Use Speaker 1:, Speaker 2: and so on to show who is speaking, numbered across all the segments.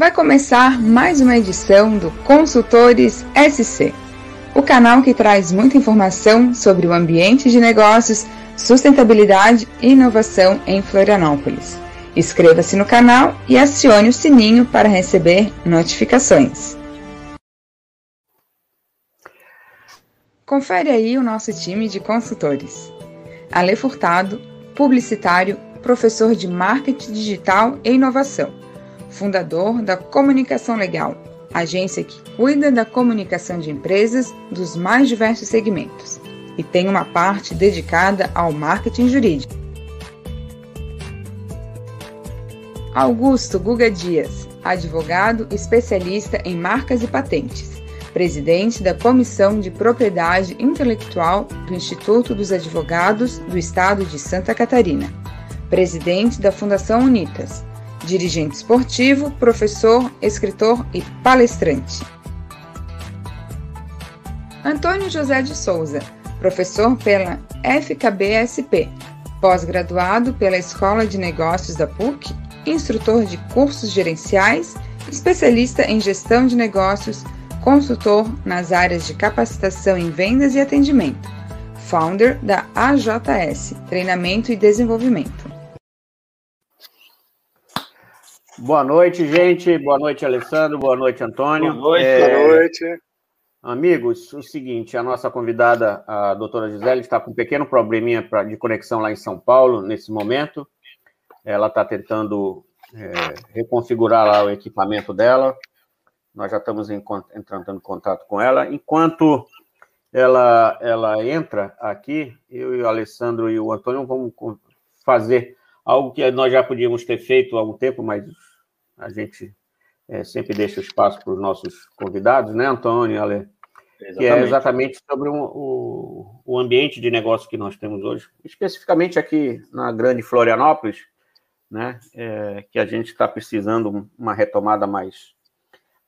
Speaker 1: Vai começar mais uma edição do Consultores SC, o canal que traz muita informação sobre o ambiente de negócios, sustentabilidade e inovação em Florianópolis. Inscreva-se no canal e acione o sininho para receber notificações. Confere aí o nosso time de consultores. Ale Furtado, publicitário, professor de marketing digital e inovação fundador da Comunicação Legal, agência que cuida da comunicação de empresas dos mais diversos segmentos e tem uma parte dedicada ao marketing jurídico. Augusto Guga Dias, advogado especialista em marcas e patentes, presidente da Comissão de Propriedade Intelectual do Instituto dos Advogados do Estado de Santa Catarina, presidente da Fundação Unitas, dirigente esportivo, professor, escritor e palestrante. Antônio José de Souza, professor pela FKBSP, pós-graduado pela Escola de Negócios da PUC, instrutor de cursos gerenciais, especialista em gestão de negócios, consultor nas áreas de capacitação em vendas e atendimento, founder da AJS, Treinamento e Desenvolvimento.
Speaker 2: Boa noite, gente. Boa noite, Alessandro. Boa noite, Antônio.
Speaker 3: Boa noite. É... Boa noite.
Speaker 2: Amigos, o seguinte, a nossa convidada, a doutora Gisele, está com um pequeno probleminha pra, de conexão lá em São Paulo, nesse momento. Ela está tentando é, reconfigurar lá o equipamento dela. Nós já estamos em, entrando em contato com ela. Enquanto ela, ela entra aqui, eu e o Alessandro e o Antônio vamos fazer algo que nós já podíamos ter feito há algum tempo, mas a gente é, sempre deixa espaço para os nossos convidados, né, Antônio, Ale? Exatamente. Que é exatamente sobre um, o, o ambiente de negócio que nós temos hoje, especificamente aqui na grande Florianópolis, né, é, que a gente está precisando uma retomada mais,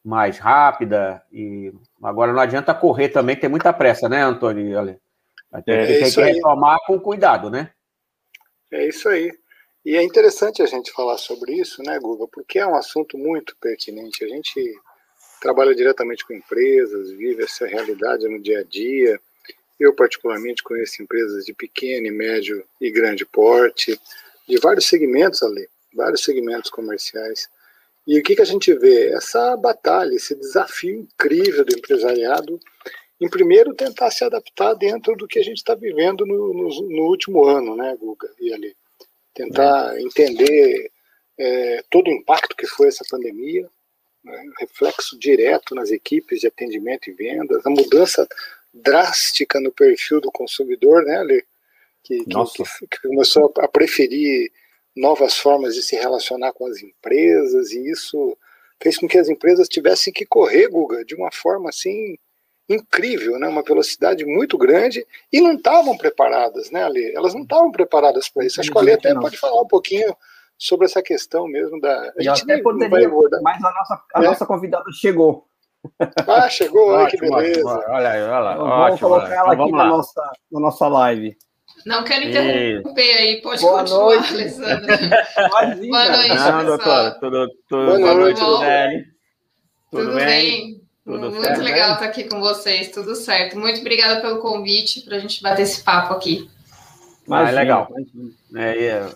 Speaker 2: mais rápida, e agora não adianta correr também, tem muita pressa, né, Antônio Ale? Tem, é tem que retomar com cuidado, né?
Speaker 3: É isso aí. E é interessante a gente falar sobre isso, né, Guga, porque é um assunto muito pertinente. A gente trabalha diretamente com empresas, vive essa realidade no dia a dia. Eu, particularmente, conheço empresas de pequeno, médio e grande porte, de vários segmentos ali, vários segmentos comerciais. E o que, que a gente vê? Essa batalha, esse desafio incrível do empresariado em primeiro tentar se adaptar dentro do que a gente está vivendo no, no, no, último ano, né, Guga e ali tentar entender é, todo o impacto que foi essa pandemia, né, reflexo direto nas equipes de atendimento e vendas, a mudança drástica no perfil do consumidor, né, Ale? Que, que, que, começou a preferir novas formas de se relacionar com as empresas, e isso fez com que as empresas tivessem que correr, Guga, de uma forma assim incrível, né? uma velocidade muito grande, e não estavam preparadas, né, Ali? Elas não estavam preparadas para isso. Acho que a Ali até não. pode falar um pouquinho sobre essa questão mesmo da.
Speaker 4: A gente até poderia, mas a nossa, a é? nossa convidada chegou.
Speaker 3: Ah, chegou, olha que beleza.
Speaker 2: Olha aí, olha lá.
Speaker 4: Vamos ótimo, colocar ela então, aqui na nossa, na nossa live.
Speaker 5: Não quero interromper e... aí, pode Boa continuar, noite. Alessandra. Boa noite, Não, doutora,
Speaker 2: tudo, tudo, Boa noite, tudo, bem?
Speaker 5: Tudo, tudo bem? bem? Tudo Muito certo, legal né? estar aqui com vocês, tudo certo. Muito obrigada pelo convite para a gente bater esse papo aqui.
Speaker 2: Mas ah, é legal. É, é,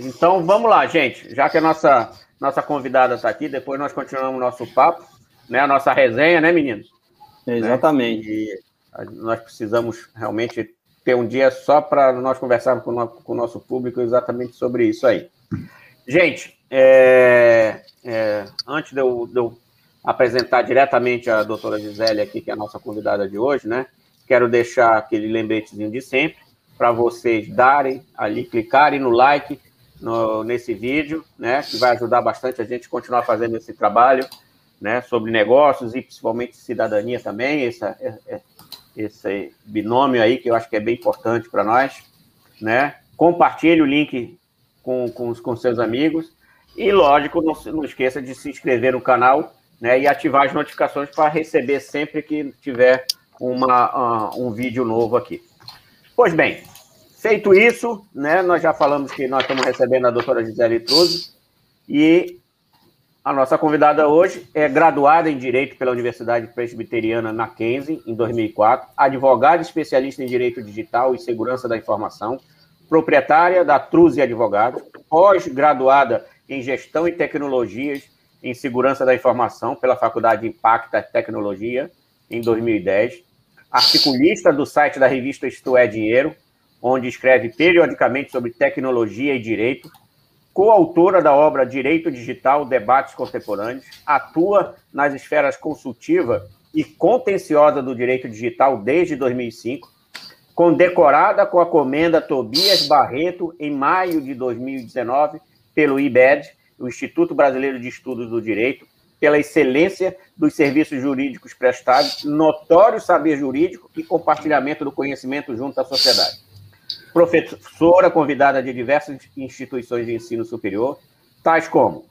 Speaker 2: então vamos lá, gente. Já que a nossa, nossa convidada está aqui, depois nós continuamos o nosso papo, né? A nossa resenha, né, meninos?
Speaker 4: Exatamente.
Speaker 2: Né? E nós precisamos realmente ter um dia só para nós conversarmos com o, com o, nosso público exatamente sobre isso aí. Gente, é, é, antes de eu, de eu apresentar diretamente a doutora Gisele aqui, que é a nossa convidada de hoje, né? Quero deixar aquele lembretezinho de sempre para vocês darem ali, clicarem no like no, nesse vídeo, né? Que vai ajudar bastante a gente continuar fazendo esse trabalho, né? Sobre negócios e principalmente cidadania também, essa, é, é, esse binômio aí que eu acho que é bem importante para nós, né? Compartilhe o link com, com, com seus amigos e, lógico, não, não esqueça de se inscrever no canal né, e ativar as notificações para receber sempre que tiver uma, uh, um vídeo novo aqui. Pois bem, feito isso, né, nós já falamos que nós estamos recebendo a doutora Gisele Truzzi e A nossa convidada hoje é graduada em Direito pela Universidade Presbiteriana Mackenzie, em 2004, advogada especialista em Direito Digital e Segurança da Informação, proprietária da Truze Advogados, pós-graduada em Gestão e Tecnologias em Segurança da Informação pela Faculdade Impacta Tecnologia, em 2010, articulista do site da revista Isto é Dinheiro, onde escreve periodicamente sobre tecnologia e direito, coautora da obra Direito Digital, Debates Contemporâneos, atua nas esferas consultiva e contenciosa do direito digital desde 2005, condecorada com a comenda Tobias Barreto em maio de 2019 pelo IBED, o Instituto Brasileiro de Estudos do Direito, pela excelência dos serviços jurídicos prestados, notório saber jurídico e compartilhamento do conhecimento junto à sociedade. Professora convidada de diversas instituições de ensino superior, tais como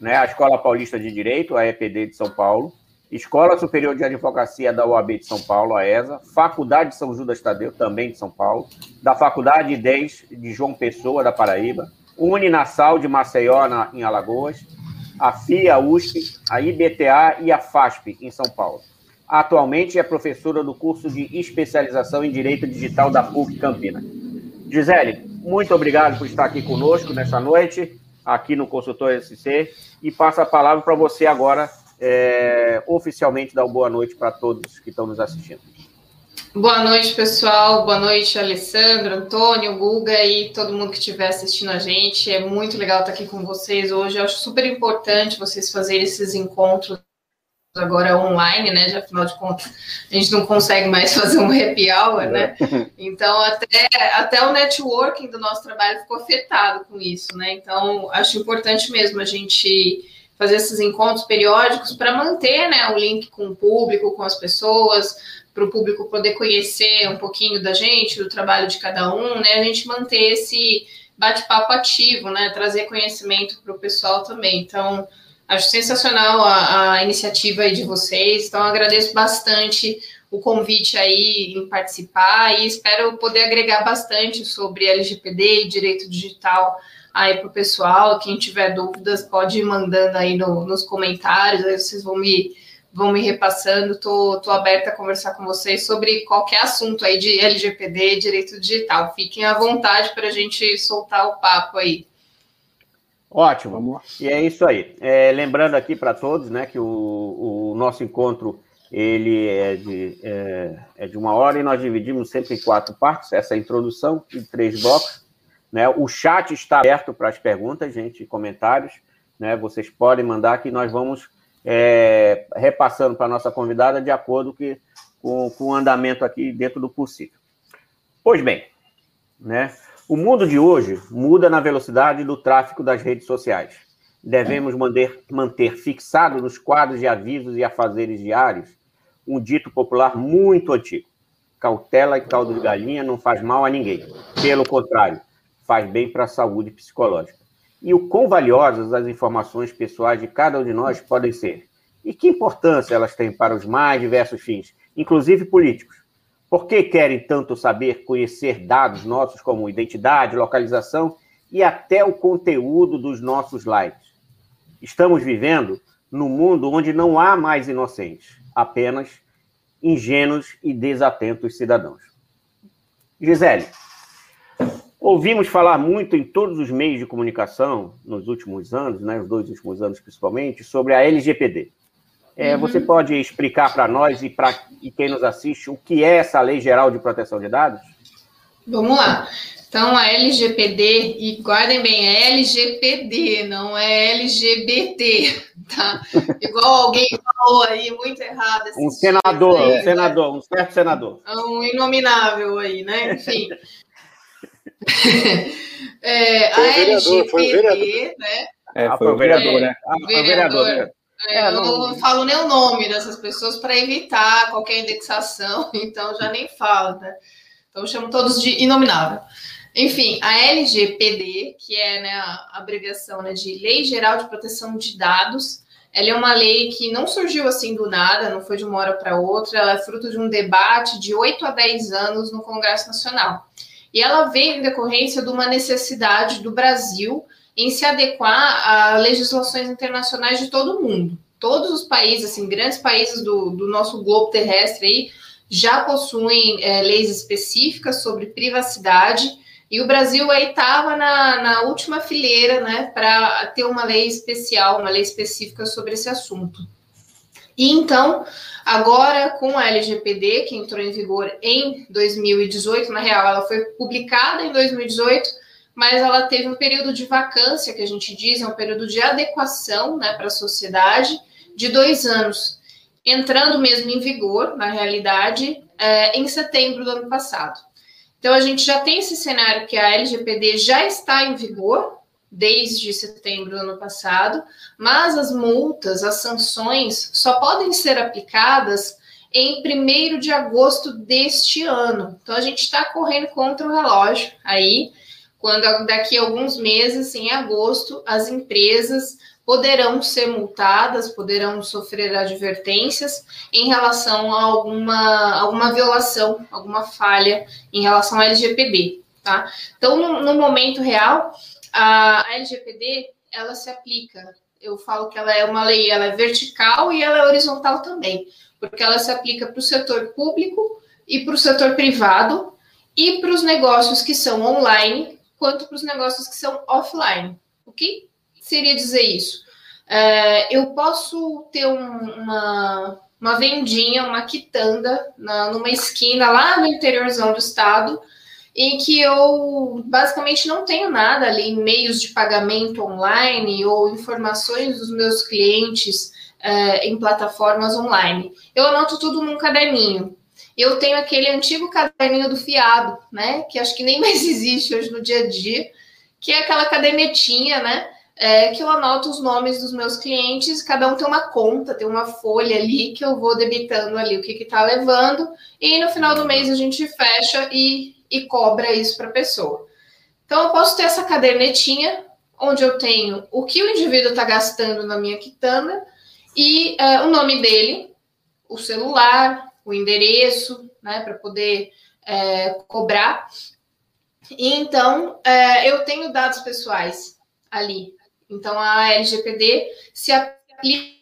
Speaker 2: né, a Escola Paulista de Direito, a EPD de São Paulo, Escola Superior de Advocacia da UAB de São Paulo, a ESA, Faculdade de São Judas Tadeu, também de São Paulo, da Faculdade 10 de João Pessoa, da Paraíba, Uninasal de Maceió, na, em Alagoas, a FIA, USP, a IBTA e a FASP, em São Paulo. Atualmente é professora do curso de especialização em Direito Digital da PUC Campinas. Gisele, muito obrigado por estar aqui conosco nessa noite, aqui no Consultor SC, e passo a palavra para você agora, é, oficialmente, dar boa noite para todos que estão nos assistindo.
Speaker 5: Boa noite, pessoal. Boa noite, Alessandro, Antônio, Guga e todo mundo que estiver assistindo a gente. É muito legal estar aqui com vocês hoje. Eu acho super importante vocês fazerem esses encontros agora online, né? Já afinal de contas, a gente não consegue mais fazer um happy hour, né? Então, até, até o networking do nosso trabalho ficou afetado com isso, né? Então, acho importante mesmo a gente fazer esses encontros periódicos para manter né, o link com o público, com as pessoas, para o público poder conhecer um pouquinho da gente, do trabalho de cada um, né? A gente manter esse bate-papo ativo, né? Trazer conhecimento para o pessoal também. Então, Acho sensacional a, a iniciativa de vocês, então agradeço bastante o convite aí em participar e espero poder agregar bastante sobre LGPD e direito digital aí para o pessoal. Quem tiver dúvidas pode ir mandando aí no, nos comentários, aí vocês vão me, vão me repassando. Tô, tô aberta a conversar com vocês sobre qualquer assunto aí de LGPD e direito digital. Fiquem à vontade para a gente soltar o papo aí.
Speaker 2: Ótimo. E é isso aí. É, lembrando aqui para todos, né, que o, o, nosso encontro ele é de, é, é, de uma hora e nós dividimos sempre em quatro partes. Essa é introdução de três blocos. Né? O chat está aberto para as perguntas, gente, comentários. Né? Vocês podem mandar que nós vamos é, repassando para a nossa convidada de acordo que, com, com o andamento aqui dentro do possível. Pois bem, né? O mundo de hoje muda na velocidade do tráfego das redes sociais. Devemos manter, manter fixado nos quadros de avisos e afazeres diários um dito popular muito antigo. Cautela e caldo de galinha não faz mal a ninguém. Pelo contrário, faz bem para a saúde psicológica. E o quão valiosas as informações pessoais de cada um de nós podem ser? E que importância elas têm para os mais diversos fins, inclusive políticos? Por que querem tanto saber, conhecer dados nossos como identidade, localização e até o conteúdo dos nossos likes? Estamos vivendo num mundo onde não há mais inocentes, apenas ingênuos e desatentos cidadãos. Gisele, ouvimos falar muito em todos os meios de comunicação nos últimos anos, né, os dois últimos anos principalmente, sobre a LGPD. É, uhum. Você pode explicar para nós e para quem nos assiste o que é essa Lei Geral de Proteção de Dados?
Speaker 5: Vamos lá. Então, a LGPD, e guardem bem, é LGPD, não é LGBT, tá? Igual alguém falou aí, muito errado.
Speaker 2: Um senador, aí, um né? senador, um certo senador.
Speaker 5: Um inominável aí, né? Enfim. É, a LGPD, né?
Speaker 2: É, foi o vereador, né?
Speaker 5: Ah, foi o vereador. vereador. É, eu não, não falo nem o nome dessas pessoas para evitar qualquer indexação, então já nem falo, né? Então chamo todos de inominável. Enfim, a LGPD, que é né, a abreviação né, de Lei Geral de Proteção de Dados, ela é uma lei que não surgiu assim do nada, não foi de uma hora para outra, ela é fruto de um debate de 8 a 10 anos no Congresso Nacional. E ela veio em decorrência de uma necessidade do Brasil em se adequar a legislações internacionais de todo mundo. Todos os países, assim, grandes países do, do nosso globo terrestre aí, já possuem é, leis específicas sobre privacidade, e o Brasil aí estava na, na última fileira, né, para ter uma lei especial, uma lei específica sobre esse assunto. E então, agora com a LGPD, que entrou em vigor em 2018, na real, ela foi publicada em 2018, mas ela teve um período de vacância, que a gente diz, é um período de adequação né, para a sociedade, de dois anos, entrando mesmo em vigor, na realidade, é, em setembro do ano passado. Então, a gente já tem esse cenário que a LGPD já está em vigor, desde setembro do ano passado, mas as multas, as sanções só podem ser aplicadas em 1 de agosto deste ano. Então a gente está correndo contra o relógio aí, quando daqui a alguns meses, em agosto, as empresas poderão ser multadas, poderão sofrer advertências em relação a alguma, alguma violação, alguma falha em relação ao LGPD, tá? Então, no, no momento real, a, LGPD ela se aplica. Eu falo que ela é uma lei, ela é vertical e ela é horizontal também, porque ela se aplica para o setor público e para o setor privado e para os negócios que são online, quanto para os negócios que são offline. O que seria dizer isso? É, eu posso ter um, uma, uma vendinha, uma quitanda na, numa esquina lá no interiorzão do estado, em que eu basicamente não tenho nada ali, meios de pagamento online ou informações dos meus clientes uh, em plataformas online. Eu anoto tudo num caderninho. Eu tenho aquele antigo caderninho do fiado, né? Que acho que nem mais existe hoje no dia a dia, que é aquela cadernetinha, né? É, que eu anoto os nomes dos meus clientes, cada um tem uma conta, tem uma folha ali que eu vou debitando ali o que está levando, e no final do mês a gente fecha e e cobra isso para a pessoa. Então, eu posso ter essa cadernetinha, onde eu tenho o que o indivíduo está gastando na minha quitanda e uh, o nome dele, o celular, o endereço, né, para poder é, cobrar. E então, é, eu tenho dados pessoais ali. Então, a LGPD se aplica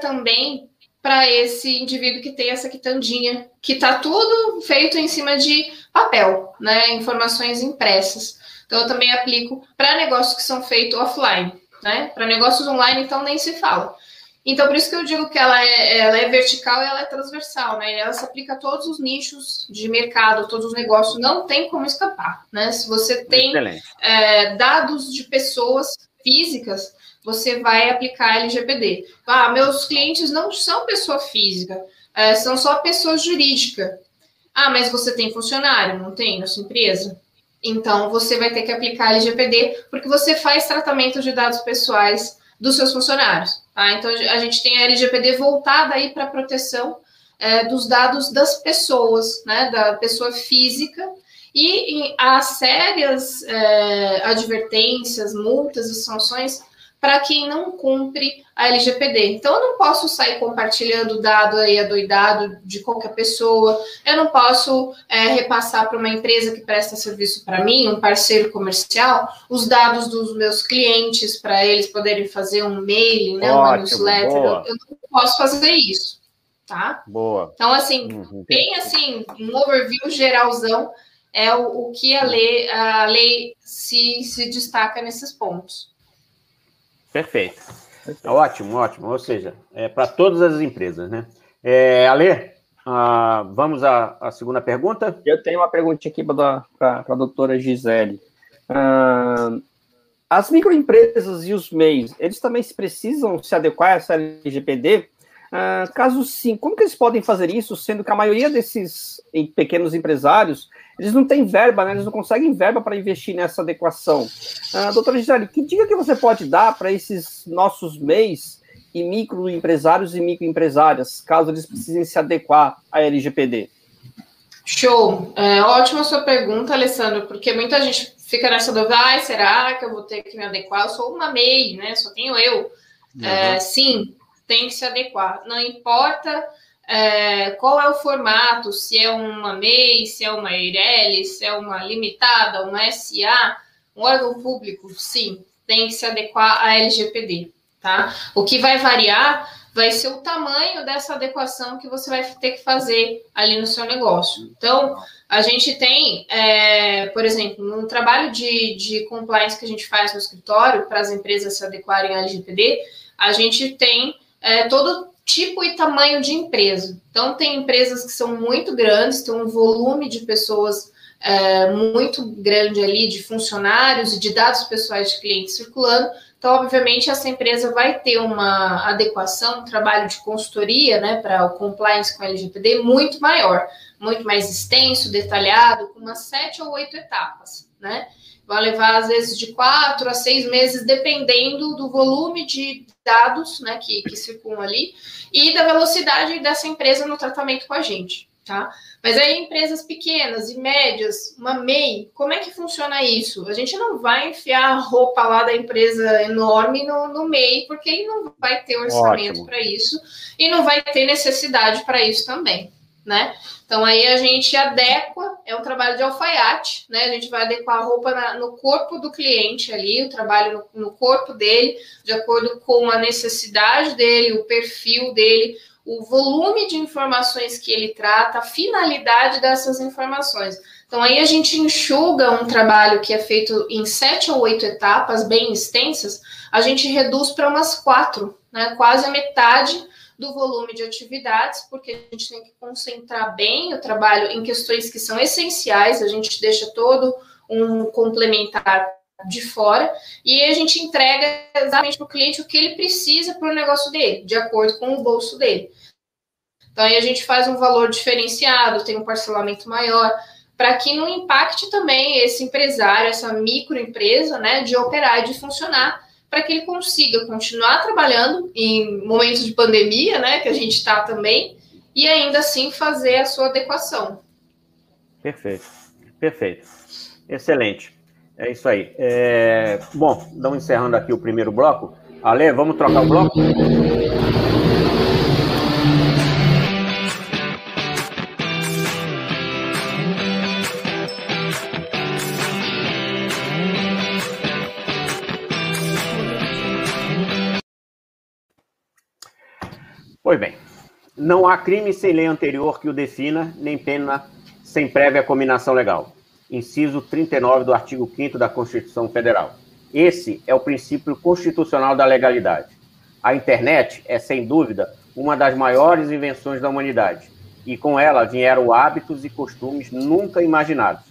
Speaker 5: também para esse indivíduo que tem essa quitandinha, que está tudo feito em cima de papel, né? Informações impressas. Então, eu também aplico para negócios que são feitos offline, né? Para negócios online, então, nem se fala. Então, por isso que eu digo que ela é, ela é vertical e ela é transversal, né? Ela se aplica a todos os nichos de mercado, todos os negócios, não tem como escapar, né? Se você tem é, dados de pessoas físicas, você vai aplicar LGPD. Ah, meus clientes não são pessoa física, é, são só pessoa jurídica. Ah, mas você tem funcionário, não tem na sua empresa? Então, você vai ter que aplicar LGPD, porque você faz tratamento de dados pessoais dos seus funcionários. Tá? Então, a gente tem a LGPD voltada aí para a proteção é, dos dados das pessoas, né, da pessoa física, e há sérias é, advertências, multas e sanções para quem não cumpre a LGPD. Então, eu não posso sair compartilhando dado aí adoidado de qualquer pessoa, eu não posso é, repassar para uma empresa que presta serviço para mim, um parceiro comercial, os dados dos meus clientes para eles poderem fazer um mail, né, uma newsletter. Eu, eu, não posso fazer isso, tá?
Speaker 2: Boa.
Speaker 5: Então, assim, uhum. bem assim, um overview geralzão é o, o que a lei, a lei se, se destaca nesses pontos.
Speaker 2: Perfeito. Perfeito. Ótimo, ótimo. Ou seja, é para todas as empresas, né? É, Ale, uh, vamos à, à, segunda pergunta?
Speaker 4: Eu tenho uma pergunta aqui para a doutora Gisele. Uh, as microempresas e os MEIs, eles também precisam se adequar a essa LGPD? Uh, caso sim, como que eles podem fazer isso, sendo que a maioria desses pequenos empresários eles não têm verba, né? Eles não conseguem verba para investir nessa adequação. Uh, doutora Gisele, que dica que você pode dar para esses nossos MEIs e microempresários e microempresárias, caso eles precisem se adequar à LGPD?
Speaker 5: Show. É, ótima sua pergunta, Alessandro, porque muita gente fica nessa dúvida, ah, será que eu vou ter que me adequar? Eu sou uma MEI, né? Só tenho eu. Uhum. É, sim, tem que se adequar. Não importa é, qual é o formato, se é uma MEI, se é uma EIRELI, se é uma limitada, uma SA, um órgão público, sim, tem que se adequar à LGPD, tá? O que vai variar vai ser o tamanho dessa adequação que você vai ter que fazer ali no seu negócio. Então, a gente tem, é, por exemplo, no trabalho de, de compliance que a gente faz no escritório para as empresas se adequarem à LGPD, a gente tem é, todo tipo e tamanho de empresa. Então, tem empresas que são muito grandes, tem um volume de pessoas é, muito grande ali, de funcionários e de dados pessoais de clientes circulando. Então, obviamente, essa empresa vai ter uma adequação, um trabalho de consultoria, né, para o compliance com a LGPD muito maior, muito mais extenso, detalhado, com umas sete ou oito etapas, né? Vai levar, às vezes, de quatro a seis meses, dependendo do volume de dados, né, que, que circulam ali, e da velocidade dessa empresa no tratamento com a gente, tá? Mas aí, empresas pequenas e médias, uma MEI, como é que funciona isso? A gente não vai enfiar a roupa lá da empresa enorme no, no MEI, porque ele não vai ter orçamento para isso e não vai ter necessidade para isso também, né? Então aí a gente adequa, é um trabalho de alfaiate, né? A gente vai adequar a roupa na, no corpo do cliente ali, o trabalho no, no corpo dele, de acordo com a necessidade dele, o perfil dele, o volume de informações que ele trata, a finalidade dessas informações. Então, aí a gente enxuga um trabalho que é feito em sete ou oito etapas bem extensas, a gente reduz para umas quatro, né? Quase a metade do volume de atividades, porque a gente tem que concentrar bem o trabalho em questões que são essenciais, a gente deixa todo um complementar de fora e a gente entrega exatamente para o cliente o que ele precisa para o negócio dele, de acordo com o bolso dele. Então aí a gente faz um valor diferenciado, tem um parcelamento maior, para que não impacte também esse empresário, essa microempresa, né, de operar e de funcionar, para que ele consiga continuar trabalhando em momentos de pandemia, né, que a gente está também, e ainda assim fazer a sua adequação.
Speaker 2: Perfeito, perfeito, excelente. É isso aí. É... Bom, estamos encerrando aqui o primeiro bloco. Ale, vamos trocar o bloco? Pois bem, não há crime sem lei anterior que o defina, nem pena sem prévia combinação legal inciso 39 do artigo 5 da Constituição Federal. Esse é o princípio constitucional da legalidade. A internet é, sem dúvida, uma das maiores invenções da humanidade, e com ela vieram hábitos e costumes nunca imaginados.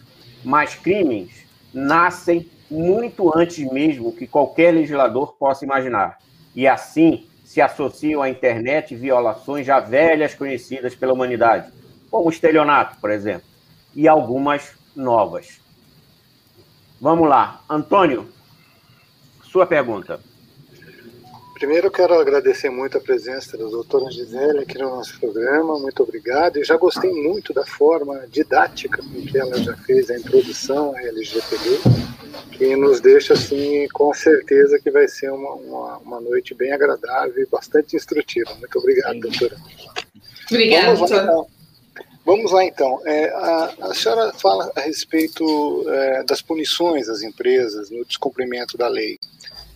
Speaker 2: Mas crimes nascem muito antes mesmo que qualquer legislador possa imaginar, e assim se associam à internet violações já velhas conhecidas pela humanidade, como o estelionato, por exemplo, e algumas novas. Vamos lá. Antônio, sua pergunta.
Speaker 3: Primeiro, eu quero agradecer muito a presença da doutora Gisele aqui no nosso programa. Muito obrigado. E já gostei muito da forma didática com que ela já fez a introdução à LGPD, que nos deixa, assim, com certeza que vai ser uma, uma, uma noite bem agradável e bastante instrutiva. Muito obrigado, doutora.
Speaker 5: Obrigada, doutora. Então.
Speaker 3: Vamos lá então. É, a, a, senhora fala a respeito é, das punições às empresas no descumprimento da lei.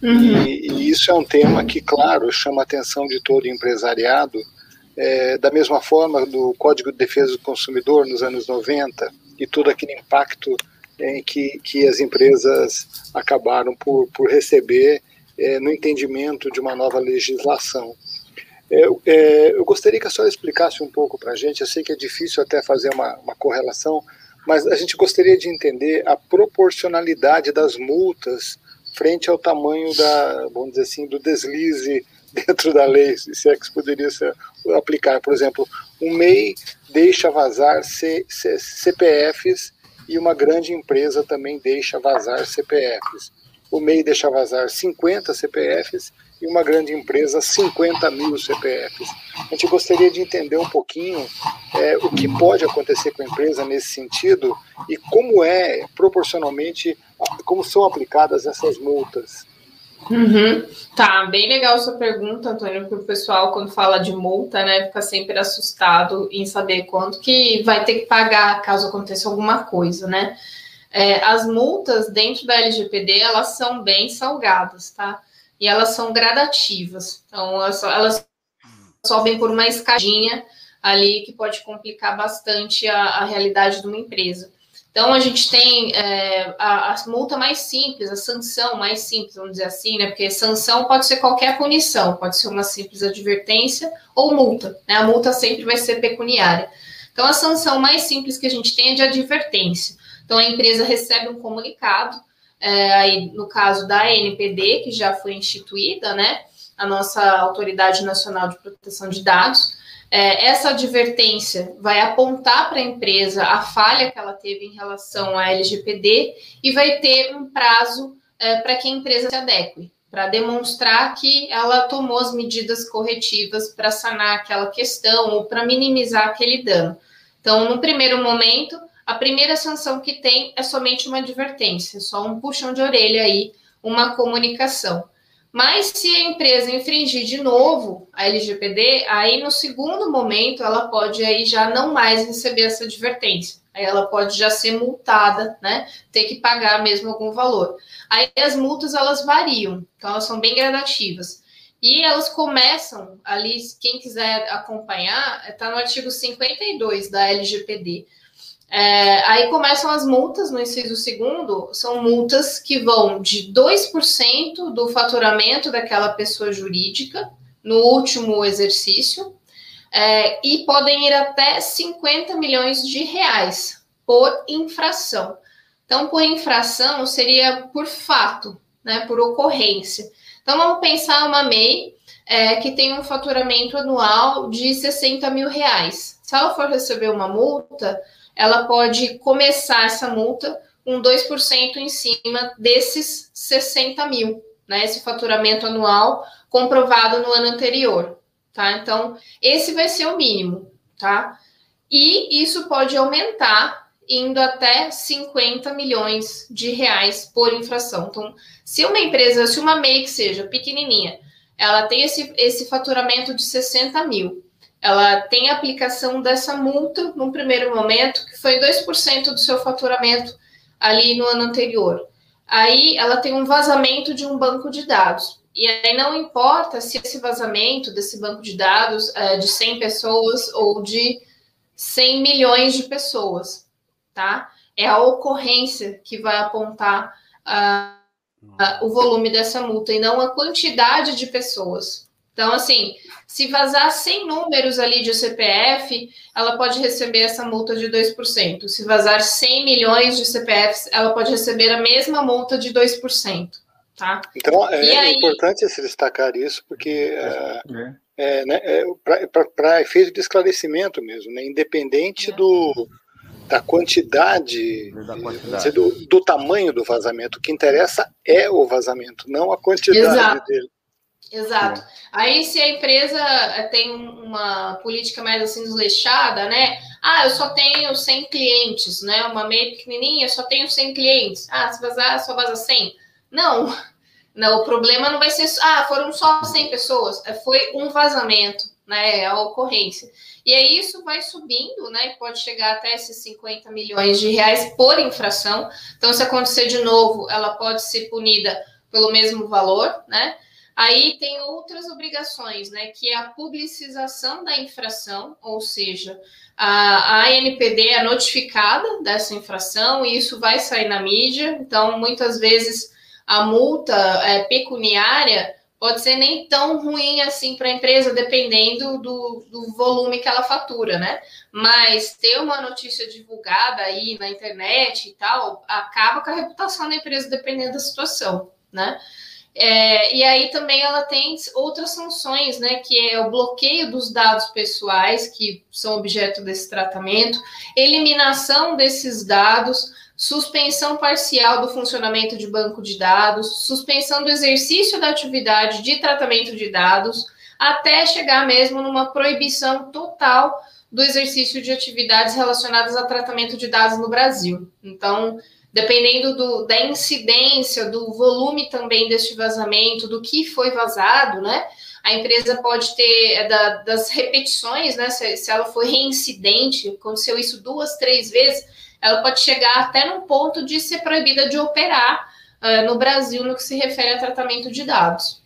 Speaker 3: Uhum. E, e, isso é um tema que, claro, chama a atenção de todo empresariado, é, da mesma forma do Código de Defesa do Consumidor nos anos 90 e todo aquele impacto em que, que as empresas acabaram por, por receber é, no entendimento de uma nova legislação. Eu, é, eu gostaria que a senhora explicasse um pouco para a gente. Eu sei que é difícil até fazer uma, uma correlação, mas a gente gostaria de entender a proporcionalidade das multas frente ao tamanho da, vamos dizer assim, do deslize dentro da lei, se é que poderia ser, aplicar. Por exemplo, um MEI deixa vazar C, C, CPFs e uma grande empresa também deixa vazar CPFs. O MEI deixa vazar 50 CPFs e uma grande empresa 50 mil CPFs. A gente gostaria de entender um pouquinho é, o que pode acontecer com a empresa nesse sentido e como é proporcionalmente, como são aplicadas essas multas.
Speaker 5: Uhum. Tá, bem legal sua pergunta, Antônio, porque o pessoal, quando fala de multa, né, fica sempre assustado em saber quanto que vai ter que pagar caso aconteça alguma coisa, né? É, as multas dentro da LGPD, elas são bem salgadas, tá? E elas são gradativas. Então, elas, elas sobem por uma escadinha ali que pode complicar bastante a, a realidade de uma empresa. Então, a gente tem é, a, a, multa mais simples, a sanção mais simples, vamos dizer assim, né? Porque sanção pode ser qualquer punição, pode ser uma simples advertência ou multa, né? A multa sempre vai ser pecuniária. Então, a sanção mais simples que a gente tem é de advertência. Então, a empresa recebe um comunicado, é, aí no caso da ANPD, que já foi instituída, né? A nossa Autoridade Nacional de Proteção de Dados, é, essa advertência vai apontar para a empresa a falha que ela teve em relação à LGPD e vai ter um prazo é, para que a empresa se adeque, para demonstrar que ela tomou as medidas corretivas para sanar aquela questão ou para minimizar aquele dano. Então, no primeiro momento, a primeira sanção que tem é somente uma advertência, só um puxão de orelha aí, uma comunicação. Mas se a empresa infringir de novo a LGPD, aí no segundo momento ela pode aí já não mais receber essa advertência. Aí ela pode já ser multada, né? Ter que pagar mesmo algum valor. Aí as multas elas variam, então elas são bem gradativas. E elas começam ali, quem quiser acompanhar, está no artigo 52 da LGPD. É, aí começam as multas no inciso segundo, são multas que vão de 2% do faturamento daquela pessoa jurídica no último exercício é, e podem ir até 50 milhões de reais por infração. Então, por infração seria por fato, né, por ocorrência. Então, vamos pensar uma MEI é, que tem um faturamento anual de 60 mil reais. Se ela for receber uma multa, ela pode começar essa multa com 2% em cima desses 60 mil, né? Esse faturamento anual comprovado no ano anterior, tá? Então, esse vai ser o mínimo, tá? E isso pode aumentar indo até 50 milhões de reais por infração. Então, se uma empresa, se uma MEI que seja pequenininha, ela tem esse, esse faturamento de 60 mil, ela tem a aplicação dessa multa num primeiro momento, que foi 2% do seu faturamento ali no ano anterior. Aí ela tem um vazamento de um banco de dados. E aí não importa se esse vazamento desse banco de dados é de 100 pessoas ou de 100 milhões de pessoas, tá? É a ocorrência que vai apontar uh, uh, o volume dessa multa e não a quantidade de pessoas. Então, assim, se vazar 100 números ali de CPF, ela pode receber essa multa de 2%. Se vazar 100 milhões de CPFs, ela pode receber a mesma multa de 2%. Tá?
Speaker 3: Então, é, é aí... importante se destacar isso, porque é, é, é né, é, para efeito de esclarecimento mesmo, né, independente do, da quantidade, da quantidade. Dizer, do, do, tamanho do vazamento, o que interessa é o vazamento, não a quantidade Exato. dele.
Speaker 5: Exato. Aí, se a empresa eh, tem uma política mais assim desleixada, né? Ah, eu só tenho 100 clientes, né? Uma meia pequenininha, só tenho 100 clientes. Ah, se vazar, só vaza 100. Não, não, o problema não vai ser. Ah, foram só 100 pessoas. É, foi um vazamento, né? É a ocorrência. E aí isso vai subindo, né? Pode chegar até esses 50 milhões de reais por infração. Então, se acontecer de novo, ela pode ser punida pelo mesmo valor, né? Aí tem outras obrigações, né? Que é a publicização da infração, ou seja, a, a ANPD é notificada dessa infração e isso vai sair na mídia. Então, muitas vezes a multa é, pecuniária pode ser nem tão ruim assim para a empresa, dependendo do, do volume que ela fatura, né? Mas ter uma notícia divulgada aí na internet e tal acaba com a reputação da empresa, dependendo da situação, né? É, e aí também ela tem outras sanções, né? Que é o bloqueio dos dados pessoais que são objeto desse tratamento, eliminação desses dados, suspensão parcial do funcionamento de banco de dados, suspensão do exercício da atividade de tratamento de dados, até chegar mesmo numa proibição total do exercício de atividades relacionadas a tratamento de dados no Brasil. Então, dependendo do, da incidência, do volume também deste vazamento, do que foi vazado, né? A empresa pode ter é, da, das repetições, né? Se, se ela for reincidente, aconteceu isso duas, três vezes, ela pode chegar até num ponto de ser proibida de operar uh, no Brasil no que se refere a tratamento de dados.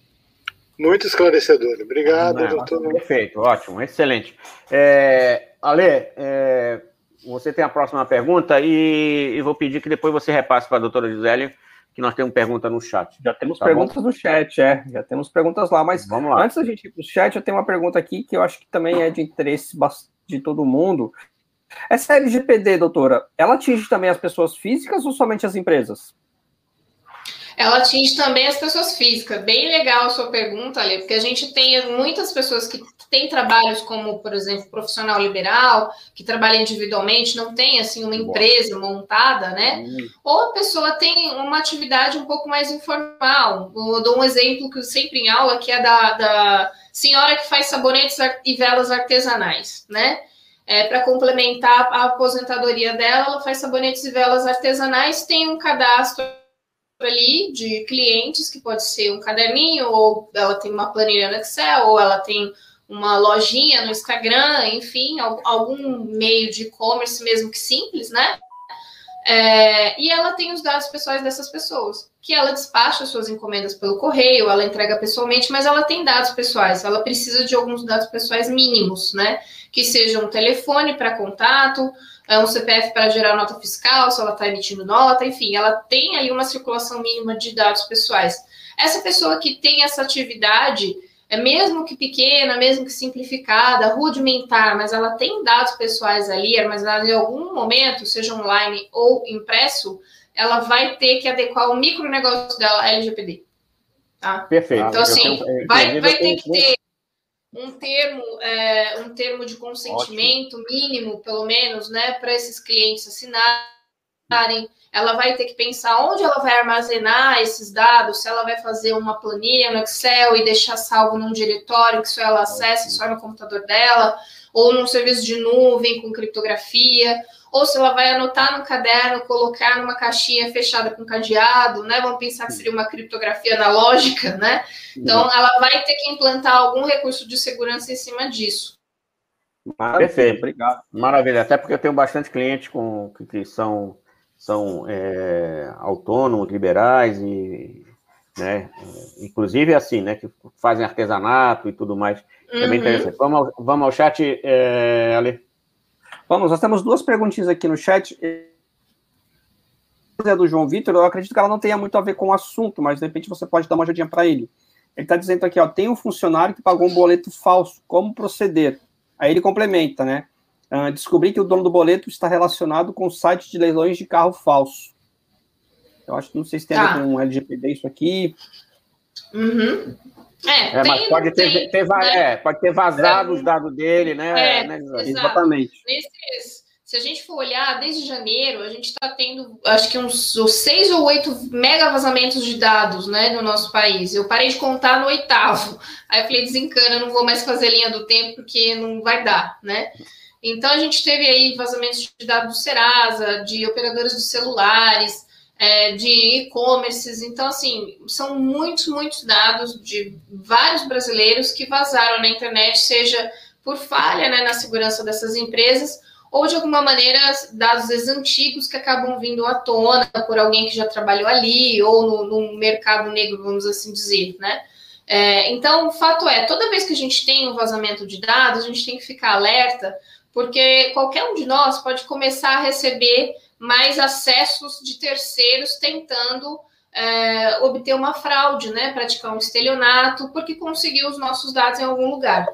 Speaker 3: Muito esclarecedor. Obrigado, Não, doutor.
Speaker 2: Perfeito, ótimo, excelente. É, Ale, é, você tem a próxima pergunta e, e, vou pedir que depois você repasse para a doutora Gisele, que nós temos pergunta no chat.
Speaker 4: Já temos tá perguntas bom? no chat, é. Já temos perguntas lá, mas Vamos lá. antes da gente ir para o chat, eu tenho uma pergunta aqui que eu acho que também é de interesse de todo mundo. Essa LGPD, doutora, ela atinge também as pessoas físicas ou somente as empresas?
Speaker 5: ela atinge também as pessoas físicas. Bem legal a sua pergunta, Ali, porque a gente tem muitas pessoas que têm trabalhos como, por exemplo, profissional liberal, que trabalha individualmente, não tem assim uma empresa montada, né? Hum. Ou a pessoa tem uma atividade um pouco mais informal. Eu dou um exemplo que eu sempre em aula, que é da, da senhora que faz sabonetes e velas artesanais, né? É, para complementar a aposentadoria dela, ela faz sabonetes e velas artesanais, tem um cadastro ali de clientes, que pode ser um caderninho, ou ela tem uma planilha no Excel, ou ela tem uma lojinha no Instagram, enfim, algum meio de e-commerce, mesmo que simples, né? É, e ela tem os dados pessoais dessas pessoas, que ela despacha suas encomendas pelo correio, ela entrega pessoalmente, mas ela tem dados pessoais, ela precisa de alguns dados pessoais mínimos, né? Que seja um telefone para contato, é um CPF para gerar nota fiscal, se ela está emitindo nota, enfim, ela tem ali uma circulação mínima de dados pessoais. Essa pessoa que tem essa atividade, é mesmo que pequena, mesmo que simplificada, rudimentar, mas ela tem dados pessoais ali, mas em algum momento, seja online ou impresso, ela vai ter que adequar o micronegócio dela à LGPD. Tá?
Speaker 2: Perfeito.
Speaker 5: Então, assim, tenho, vai, vai ter que ter um termo, é, um termo de consentimento Ótimo. mínimo, pelo menos, né, para esses clientes assinarem. Ela vai ter que pensar onde ela vai armazenar esses dados, se ela vai fazer uma planilha no Excel e deixar salvo num diretório que só ela acessa só no computador dela, ou num serviço de nuvem com criptografia, ou se ela vai anotar no caderno, colocar numa caixinha fechada com cadeado, né? Vamos pensar que seria uma criptografia analógica, né? Então, ela vai ter que implantar algum recurso de segurança em cima disso.
Speaker 2: Perfeito, obrigado. Maravilha, até porque eu tenho bastante clientes com, que são, são é, autônomos, liberais e, né, inclusive assim, né, que fazem artesanato e tudo mais. É bem uhum. interessante. Vamos ao, vamos ao chat, é, Ale.
Speaker 4: Vamos, nós temos duas perguntinhas aqui no chat. É do João Vitor, eu acredito que ela não tenha muito a ver com o assunto, mas de repente você pode dar uma ajudinha para ele. Ele está dizendo aqui, ó, tem um funcionário que pagou um boleto falso, como proceder? Aí ele complementa, né? Uh, descobri que o dono do boleto está relacionado com o site de leilões de carro falso. Eu acho que não sei se tem a ver com LGPD isso aqui.
Speaker 5: Uhum.
Speaker 2: É, é mas pode ter, tem, ter, né? é, pode ter vazado é, os dados dele, né?
Speaker 5: É, né Exatamente. Nesses, se a gente for olhar, desde janeiro, a gente está tendo, acho que uns, uns seis ou oito mega vazamentos de dados, né, no nosso país. Eu parei de contar no oitavo. Aí eu falei, desencana, eu não vou mais fazer linha do tempo, porque não vai dar, né? Então, a gente teve aí vazamentos de dados do Serasa, de operadoras de celulares, é, de e-commerces. Então, assim, são muitos, muitos dados de vários brasileiros que vazaram na internet, seja por falha né, na segurança dessas empresas ou de alguma maneira dados antigos que acabam vindo à tona por alguém que já trabalhou ali ou no, no mercado negro, vamos assim dizer, né? É, então, o fato é, toda vez que a gente tem um vazamento de dados, a gente tem que ficar alerta, porque qualquer um de nós pode começar a receber mais acessos de terceiros tentando é, obter uma fraude, né? Praticar um estelionato, porque conseguiu os nossos dados em algum lugar,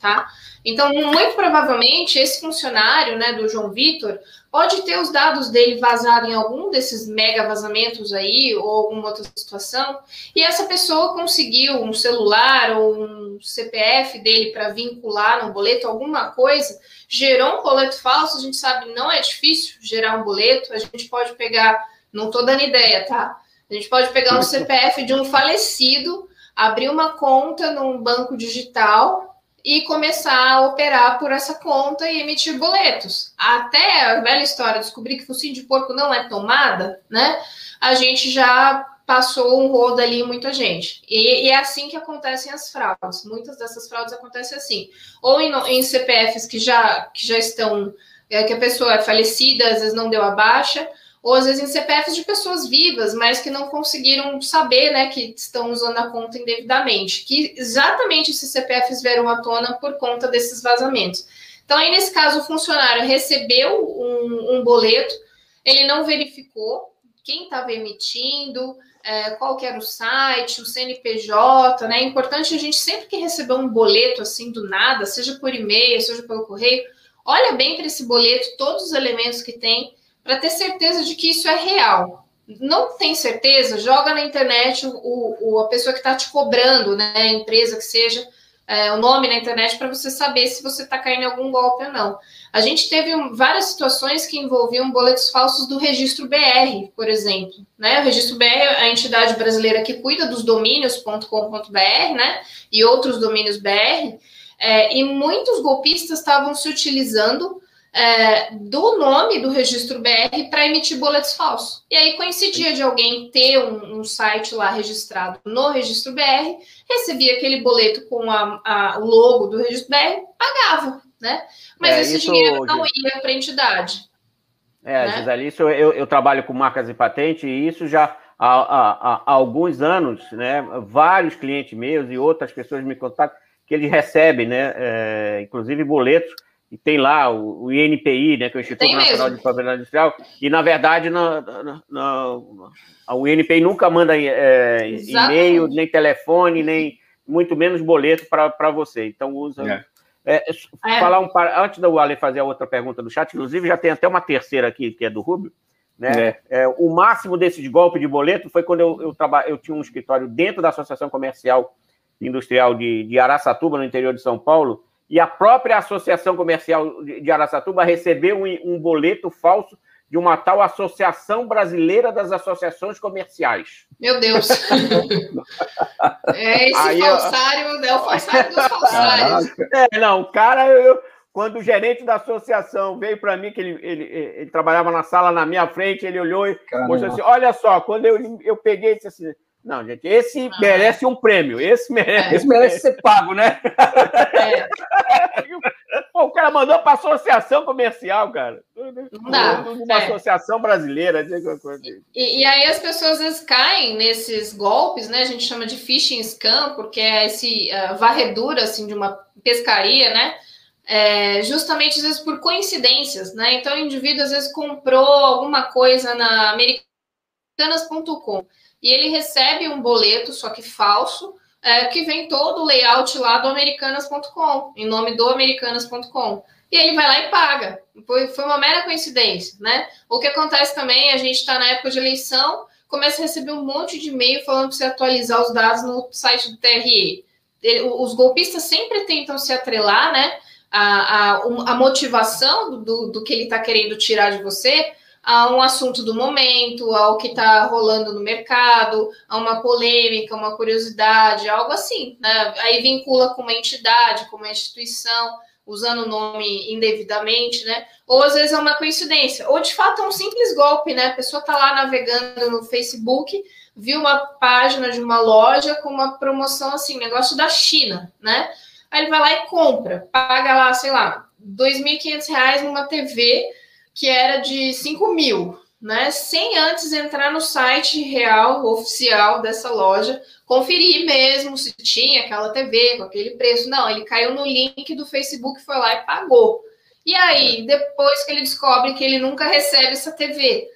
Speaker 5: tá? Então, muito provavelmente, esse funcionário, né, do João Vitor, pode ter os dados dele vazado em algum desses mega vazamentos aí, ou alguma outra situação, e essa pessoa conseguiu um celular ou um CPF dele para vincular no boleto, alguma coisa, gerou um boleto falso, a gente sabe não é difícil gerar um boleto, a gente pode pegar, não estou dando ideia, tá? A gente pode pegar um CPF de um falecido, abrir uma conta num banco digital e começar a operar por essa conta e emitir boletos. Até a velha história, descobrir que focinho de porco não é tomada, né? A gente já passou um rodo ali muita gente. E, e, é assim que acontecem as fraudes. Muitas dessas fraudes acontecem assim. Ou em, em CPFs que já, que já estão, é, que a pessoa é falecida, às vezes não deu a baixa, ou às vezes em CPFs de pessoas vivas, mas que não conseguiram saber, né, que estão usando a conta indevidamente, que exatamente esses CPFs vieram à tona por conta desses vazamentos. Então, aí nesse caso, o funcionário recebeu um, um boleto, ele não verificou quem estava emitindo, é, qual que era o site, o CNPJ, né? É importante a gente sempre que receber um boleto assim do nada, seja por e-mail, seja pelo correio, olha bem para esse boleto, todos os elementos que tem, para ter certeza de que isso é real. Não tem certeza? Joga na internet o, o a pessoa que está te cobrando, né? A empresa que seja, é, o nome na internet para você saber se você está caindo em algum golpe ou não. A gente teve várias situações que envolviam boletos falsos do registro BR, por exemplo. Né? O registro BR é a entidade brasileira que cuida dos domínios.com.br né? e outros domínios BR, é, e muitos golpistas estavam se utilizando é, do nome do registro BR para emitir boletos falsos. E aí coincidia de alguém ter um, um, site lá registrado no registro BR, recebia aquele boleto com a, a, o logo do registro BR, pagava, né? Mas é, esse isso, dinheiro não ia para a entidade.
Speaker 2: É, né? Gisele, isso eu, eu, trabalho com marcas e patente e isso já há, há, há alguns anos, né? Vários clientes meus e outras pessoas me contatam que eles recebem, né? É, inclusive boletos e tem lá o, o INPI, né, que é o Instituto tem Nacional mesmo. de Propriedade Industrial, e na verdade na, na, na, o INPI nunca manda é, e-mail, nem telefone, nem muito menos boleto para você. Então usa. É. É, é. Falar um antes do Ale fazer a outra pergunta do chat, inclusive já tem até uma terceira aqui que é do Rubio. Né? É. é o máximo desses golpes de boleto foi quando eu, eu, traba, eu tinha um escritório dentro da Associação Comercial Industrial de, de Araçatuba, no interior de São Paulo, e a própria Associação Comercial de Araçatuba recebeu um, um boleto falso de uma tal Associação Brasileira das Associações Comerciais.
Speaker 5: Meu Deus! é esse Aí, falsário, é o falsário dos falsários.
Speaker 2: É, não, o cara, eu, quando o gerente da associação veio para mim, que ele, ele, ele, trabalhava na sala na minha frente, ele olhou e mostrou assim: olha só, quando eu, eu peguei, disse assim não, gente, esse ah, merece um prêmio. Esse merece,
Speaker 4: esse merece ser pago, né? É.
Speaker 2: Pô, o cara mandou para a associação comercial, cara. Não dá. Uma é. associação brasileira.
Speaker 5: E, e, aí as pessoas às vezes caem nesses golpes, né? A gente chama de phishing scam, porque é esse uh, varredura assim, de uma pescaria, né? É, justamente às vezes por coincidências, né? Então o indivíduo às vezes comprou alguma coisa na americanas.com e ele recebe um boleto, só que falso, é, que vem todo o layout lá do americanas.com, em nome do americanas.com. E ele vai lá e paga. Foi, uma mera coincidência, né? O que acontece também, a gente está na época de eleição, começa a receber um monte de e-mail falando para você atualizar os dados no site do TRE. Os golpistas sempre tentam se atrelar, né? A, a, a motivação do, do que ele está querendo tirar de você a um assunto do momento, ao que está rolando no mercado, a uma polêmica, uma curiosidade, algo assim. Né? Aí vincula com uma entidade, com uma instituição, usando o nome indevidamente, né? Ou às vezes é uma coincidência, ou de fato é um simples golpe, né? A pessoa está lá navegando no Facebook, viu uma página de uma loja com uma promoção assim, negócio da China, né? Aí ele vai lá e compra, paga lá, sei lá, R$ 2.500 numa TV que era de 5 mil, né? Sem antes entrar no site real, oficial dessa loja, conferir mesmo se tinha aquela TV com aquele preço. Não, ele caiu no link do Facebook, foi lá e pagou. E aí, depois que ele descobre que ele nunca recebe essa TV,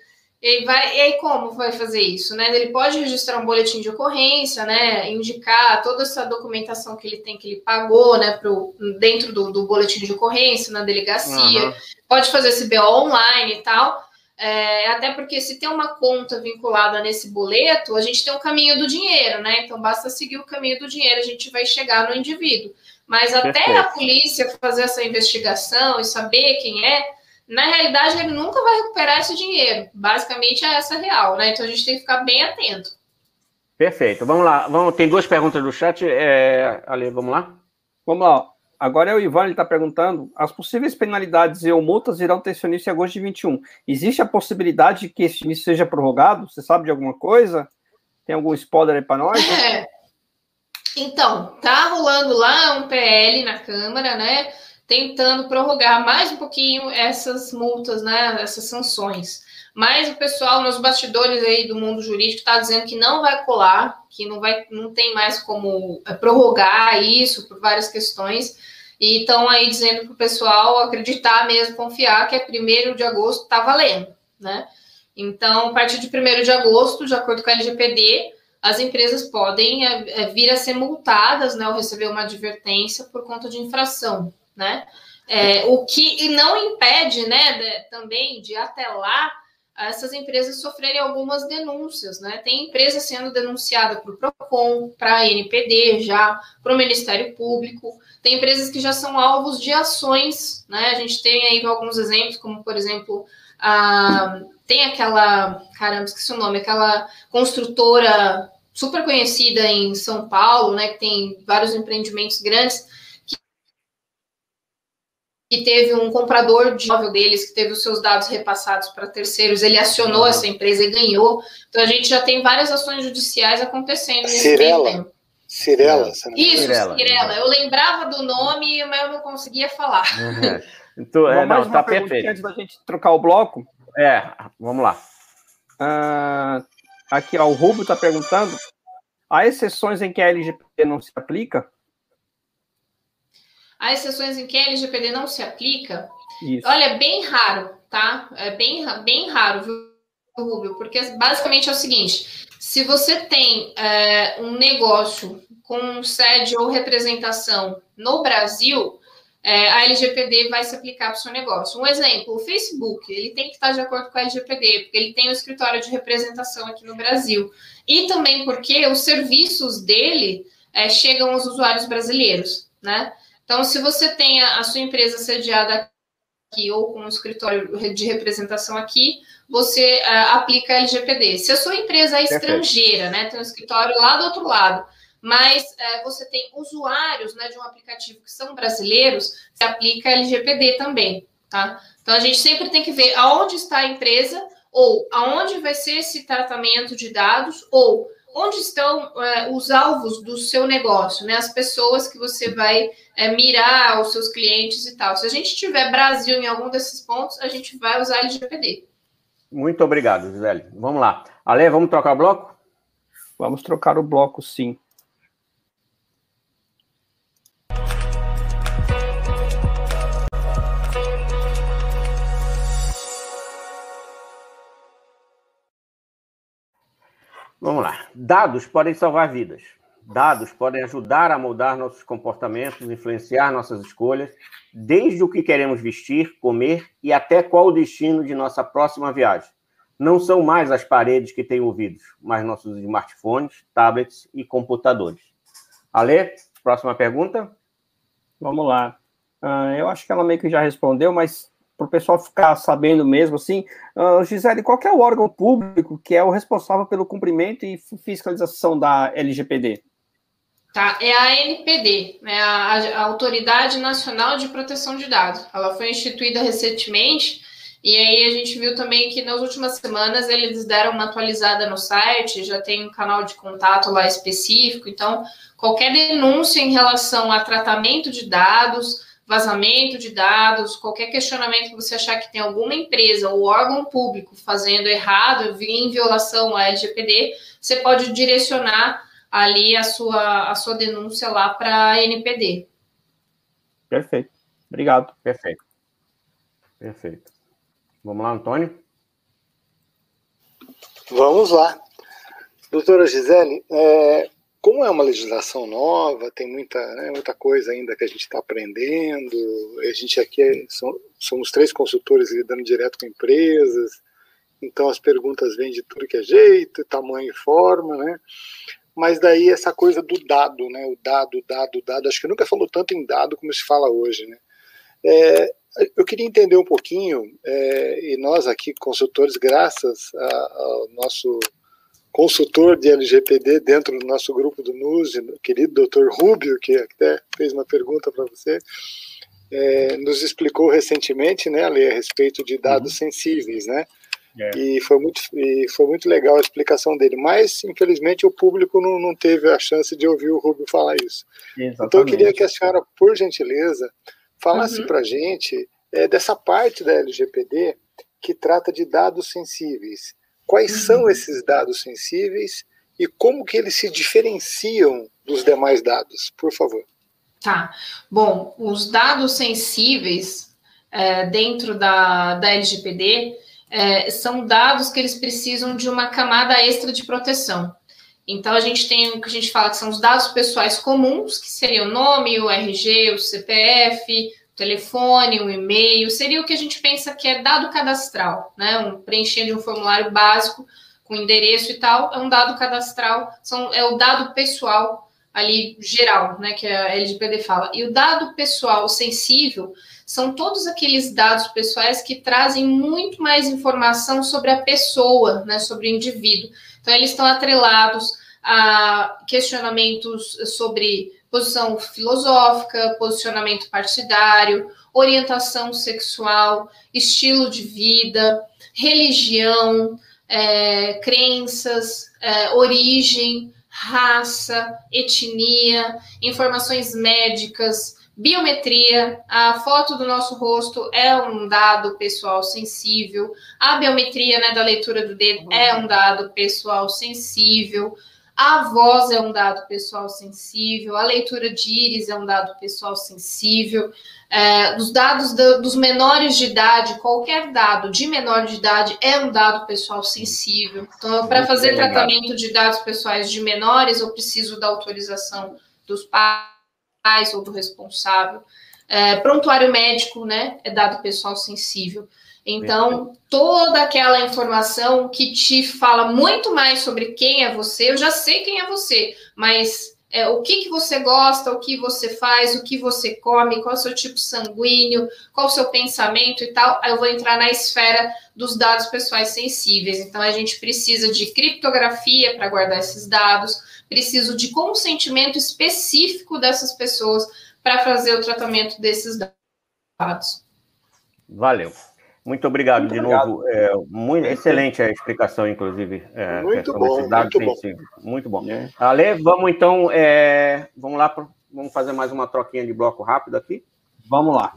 Speaker 5: ele vai, e aí como vai fazer isso, né? Ele pode registrar um boletim de ocorrência, né? Indicar toda essa documentação que ele tem que ele pagou, né? Pro, dentro do, do boletim de ocorrência, na delegacia. Uhum. Pode fazer esse BO online e tal. É, até porque se tem uma conta vinculada nesse boleto, a gente tem o um caminho do dinheiro, né? Então basta seguir o caminho do dinheiro, a gente vai chegar no indivíduo. Mas até Perfeito. a polícia fazer essa investigação e saber quem é, na realidade, ele nunca vai recuperar esse dinheiro. Basicamente é essa real, né? Então a gente tem que ficar bem atento.
Speaker 2: Perfeito. Vamos lá. Vamos, tem duas perguntas no chat. É, Ale, vamos lá?
Speaker 4: Vamos lá. Agora é o Ivan, está perguntando: as possíveis penalidades e ou multas irão ter seu início em agosto de 21. Existe a possibilidade de que esse início seja prorrogado? Você sabe de alguma coisa? Tem algum spoiler aí para nós?
Speaker 5: É. Então, tá rolando lá um PL na Câmara, né? Tentando prorrogar mais um pouquinho essas multas, né? Essas sanções. Mas o pessoal nos bastidores aí do mundo jurídico está dizendo que não vai colar, que não vai, não tem mais como é, prorrogar isso por várias questões. E estão aí dizendo para o pessoal acreditar mesmo, confiar que é primeiro de agosto está valendo, né? Então, a partir de 1 de agosto, de acordo com a LGPD, as empresas podem é, é, vir a ser multadas, né, ou receber uma advertência por conta de infração, né? É, o que não impede, né, de, também de até lá essas empresas sofrerem algumas denúncias, né? Tem empresa sendo denunciada para o PROCON, para a NPD já, para o Ministério Público, tem empresas que já são alvos de ações, né? A gente tem aí alguns exemplos, como por exemplo, a, tem aquela, caramba, esqueci o nome, aquela construtora super conhecida em São Paulo, né? Que tem vários empreendimentos grandes que teve um comprador de imóvel deles que teve os seus dados repassados para terceiros, ele acionou uhum. essa empresa e ganhou. Então a gente já tem várias ações judiciais acontecendo nesse
Speaker 3: Cirela. tempo. Cirela.
Speaker 5: Isso, Cirela. Cirela. Eu lembrava do nome, mas eu não conseguia falar.
Speaker 4: Uhum. Então, é, não, tá perfeito. Antes da gente trocar o bloco.
Speaker 2: É, vamos lá.
Speaker 4: Uh, aqui, ó, o Rubio está perguntando: há exceções em que a LGPD não se aplica?
Speaker 5: Há exceções em que a LGPD não se aplica. Isso. Olha, é bem raro, tá? É bem, bem raro, viu, Rubio? Porque basicamente é o seguinte: se você tem é, um negócio com sede ou representação no Brasil, é, a LGPD vai se aplicar para o seu negócio. Um exemplo, o Facebook, ele tem que estar de acordo com a LGPD, porque ele tem um escritório de representação aqui no Brasil. E também porque os serviços dele é, chegam aos usuários brasileiros, né? Então, se você tem a, a sua empresa sediada aqui ou com um escritório de representação aqui, você uh, aplica a LGPD. Se a sua empresa é estrangeira, né, tem um escritório lá do outro lado, mas uh, você tem usuários né, de um aplicativo que são brasileiros, se aplica a LGPD também, tá? Então a gente sempre tem que ver aonde está a empresa, ou aonde vai ser esse tratamento de dados, ou onde estão uh, os alvos do seu negócio, né? As pessoas que você vai é, mirar os seus clientes e tal. Se a gente tiver Brasil em algum desses pontos, a gente vai usar LGPD.
Speaker 2: Muito obrigado, Gisele. Vamos lá. Ale, vamos trocar o bloco?
Speaker 4: Vamos trocar o bloco, sim.
Speaker 2: Vamos lá. Dados podem salvar vidas. Dados podem ajudar a moldar nossos comportamentos, influenciar nossas escolhas, desde o que queremos vestir, comer e até qual o destino de nossa próxima viagem. Não são mais as paredes que têm ouvidos, mas nossos smartphones, tablets e computadores. Ale, próxima pergunta?
Speaker 4: Vamos lá. Uh, eu acho que ela meio que já respondeu, mas para o pessoal ficar sabendo mesmo, assim, uh, Gisele, qual é o órgão público que é o responsável pelo cumprimento e fiscalização da LGPD?
Speaker 5: Tá, é a ANPD, né, a, a, Autoridade Nacional de Proteção de Dados. Ela foi instituída recentemente e aí a gente viu também que nas últimas semanas eles deram uma atualizada no site, já tem um canal de contato lá específico. Então, qualquer denúncia em relação a tratamento de dados, vazamento de dados, qualquer questionamento que você achar que tem alguma empresa ou órgão público fazendo errado, em violação à LGPD, você pode direcionar ali a sua, a sua denúncia lá para a NPD.
Speaker 4: Perfeito. Obrigado.
Speaker 2: Perfeito. Perfeito. Vamos lá, Antônio?
Speaker 3: Vamos lá. Doutora Gisele, é, como é uma legislação nova, tem muita, né, muita coisa ainda que a gente está aprendendo, a gente aqui é, são, somos três consultores lidando direto com empresas, então as perguntas vêm de tudo que é jeito, tamanho e forma, né? mas daí essa coisa do dado, né? O dado, dado, dado. Acho que nunca falou tanto em dado como se fala hoje, né? É, eu queria entender um pouquinho, é, e nós aqui, consultores, graças ao nosso consultor de LGPD dentro do nosso grupo do NUS, o querido doutor Rubio, que até fez uma pergunta para você, é, nos explicou recentemente, né, Ali, a respeito de dados uhum. sensíveis, né? É. E, foi muito, e foi muito legal a explicação dele, mas infelizmente o público não, não teve a chance de ouvir o Rubio falar isso. Exatamente. Então eu queria que a senhora, por gentileza, falasse uhum. para a gente é, dessa parte da LGPD que trata de dados sensíveis. Quais uhum. são esses dados sensíveis e como que eles se diferenciam dos demais dados? Por favor.
Speaker 5: Tá. Bom, os dados sensíveis é, dentro da, da LGPD é, são dados que eles precisam de uma camada extra de proteção. Então, a gente tem o que a gente fala que são os dados pessoais comuns, que seria o nome, o RG, o CPF, telefone, o e-mail, seria o que a gente pensa que é dado cadastral, né? Um preenchendo um formulário básico com endereço e tal, é um dado cadastral, são, é o dado pessoal ali geral, né, que a LGPD fala. E o dado pessoal sensível são todos aqueles dados pessoais que trazem muito mais informação sobre a pessoa, né, sobre o indivíduo. Então, eles estão atrelados a questionamentos sobre posição filosófica, posicionamento partidário, orientação sexual, estilo de vida, religião, é, crenças, é, origem, raça, etnia, informações médicas, biometria. A foto do nosso rosto é um dado pessoal sensível. A biometria né, da leitura do dedo é um dado pessoal sensível. A voz é um dado pessoal sensível, a leitura de íris é um dado pessoal sensível. É, os dados do, dos menores de idade, qualquer dado de menor de idade é um dado pessoal sensível. Então, para fazer tratamento de dados pessoais de menores, eu preciso da autorização dos pais ou do responsável. É, prontuário médico, né, é dado pessoal sensível. Então, toda aquela informação que te fala muito mais sobre quem é você, eu já sei quem é você, mas é, o que, que você gosta, o que você faz, o que você come, qual é o seu tipo sanguíneo, qual é o seu pensamento e tal, aí eu vou entrar na esfera dos dados pessoais sensíveis. Então, a gente precisa de criptografia para guardar esses dados, preciso de consentimento específico dessas pessoas para fazer o tratamento desses dados.
Speaker 2: Valeu. Muito obrigado muito de obrigado. novo. É, muito, excelente a explicação, inclusive. É,
Speaker 3: muito, bom, muito bom.
Speaker 2: Muito bom. É. Ale, vamos então, é, vamos lá, pro, vamos fazer mais uma troquinha de bloco rápido aqui.
Speaker 4: Vamos lá.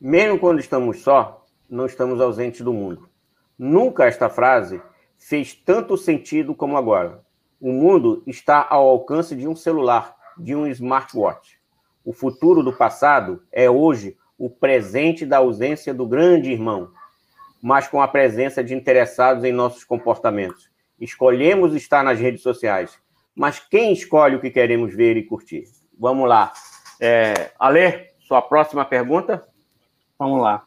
Speaker 2: Mesmo quando estamos só, não estamos ausentes do mundo. Nunca esta frase fez tanto sentido como agora. O mundo está ao alcance de um celular, de um smartwatch. O futuro do passado é hoje o presente da ausência do grande irmão, mas com a presença de interessados em nossos comportamentos. Escolhemos estar nas redes sociais, mas quem escolhe o que queremos ver e curtir? Vamos lá. É, sua próxima pergunta?
Speaker 4: Vamos lá.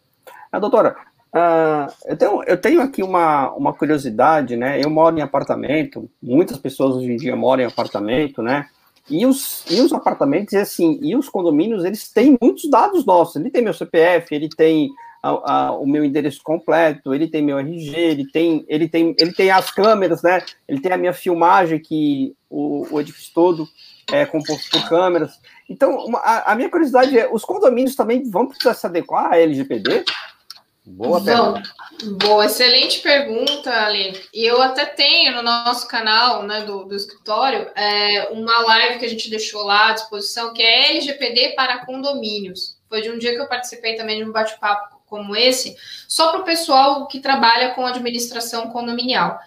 Speaker 4: A doutora, Uh, eu, tenho, eu tenho aqui uma, uma curiosidade, né? Eu moro em apartamento, muitas pessoas hoje em dia moram em apartamento, né? E os, e os apartamentos, e assim, e os condomínios, eles têm muitos dados nossos. Ele tem meu CPF, ele tem a, a, o meu endereço completo, ele tem meu RG, ele tem, ele tem, ele tem as câmeras, né? Ele tem a minha filmagem, que o, o edifício todo é composto por câmeras. Então, uma, a, a, minha curiosidade é, os condomínios também vão precisar se adequar à LGPD?
Speaker 5: Boa pergunta. Boa, excelente pergunta, Ali. E eu até tenho no nosso canal né, do, do escritório é, uma live que a gente deixou lá à disposição, que é LGPD para condomínios. Foi de um dia que eu participei também de um bate-papo como esse, só para o pessoal que trabalha com administração condominial.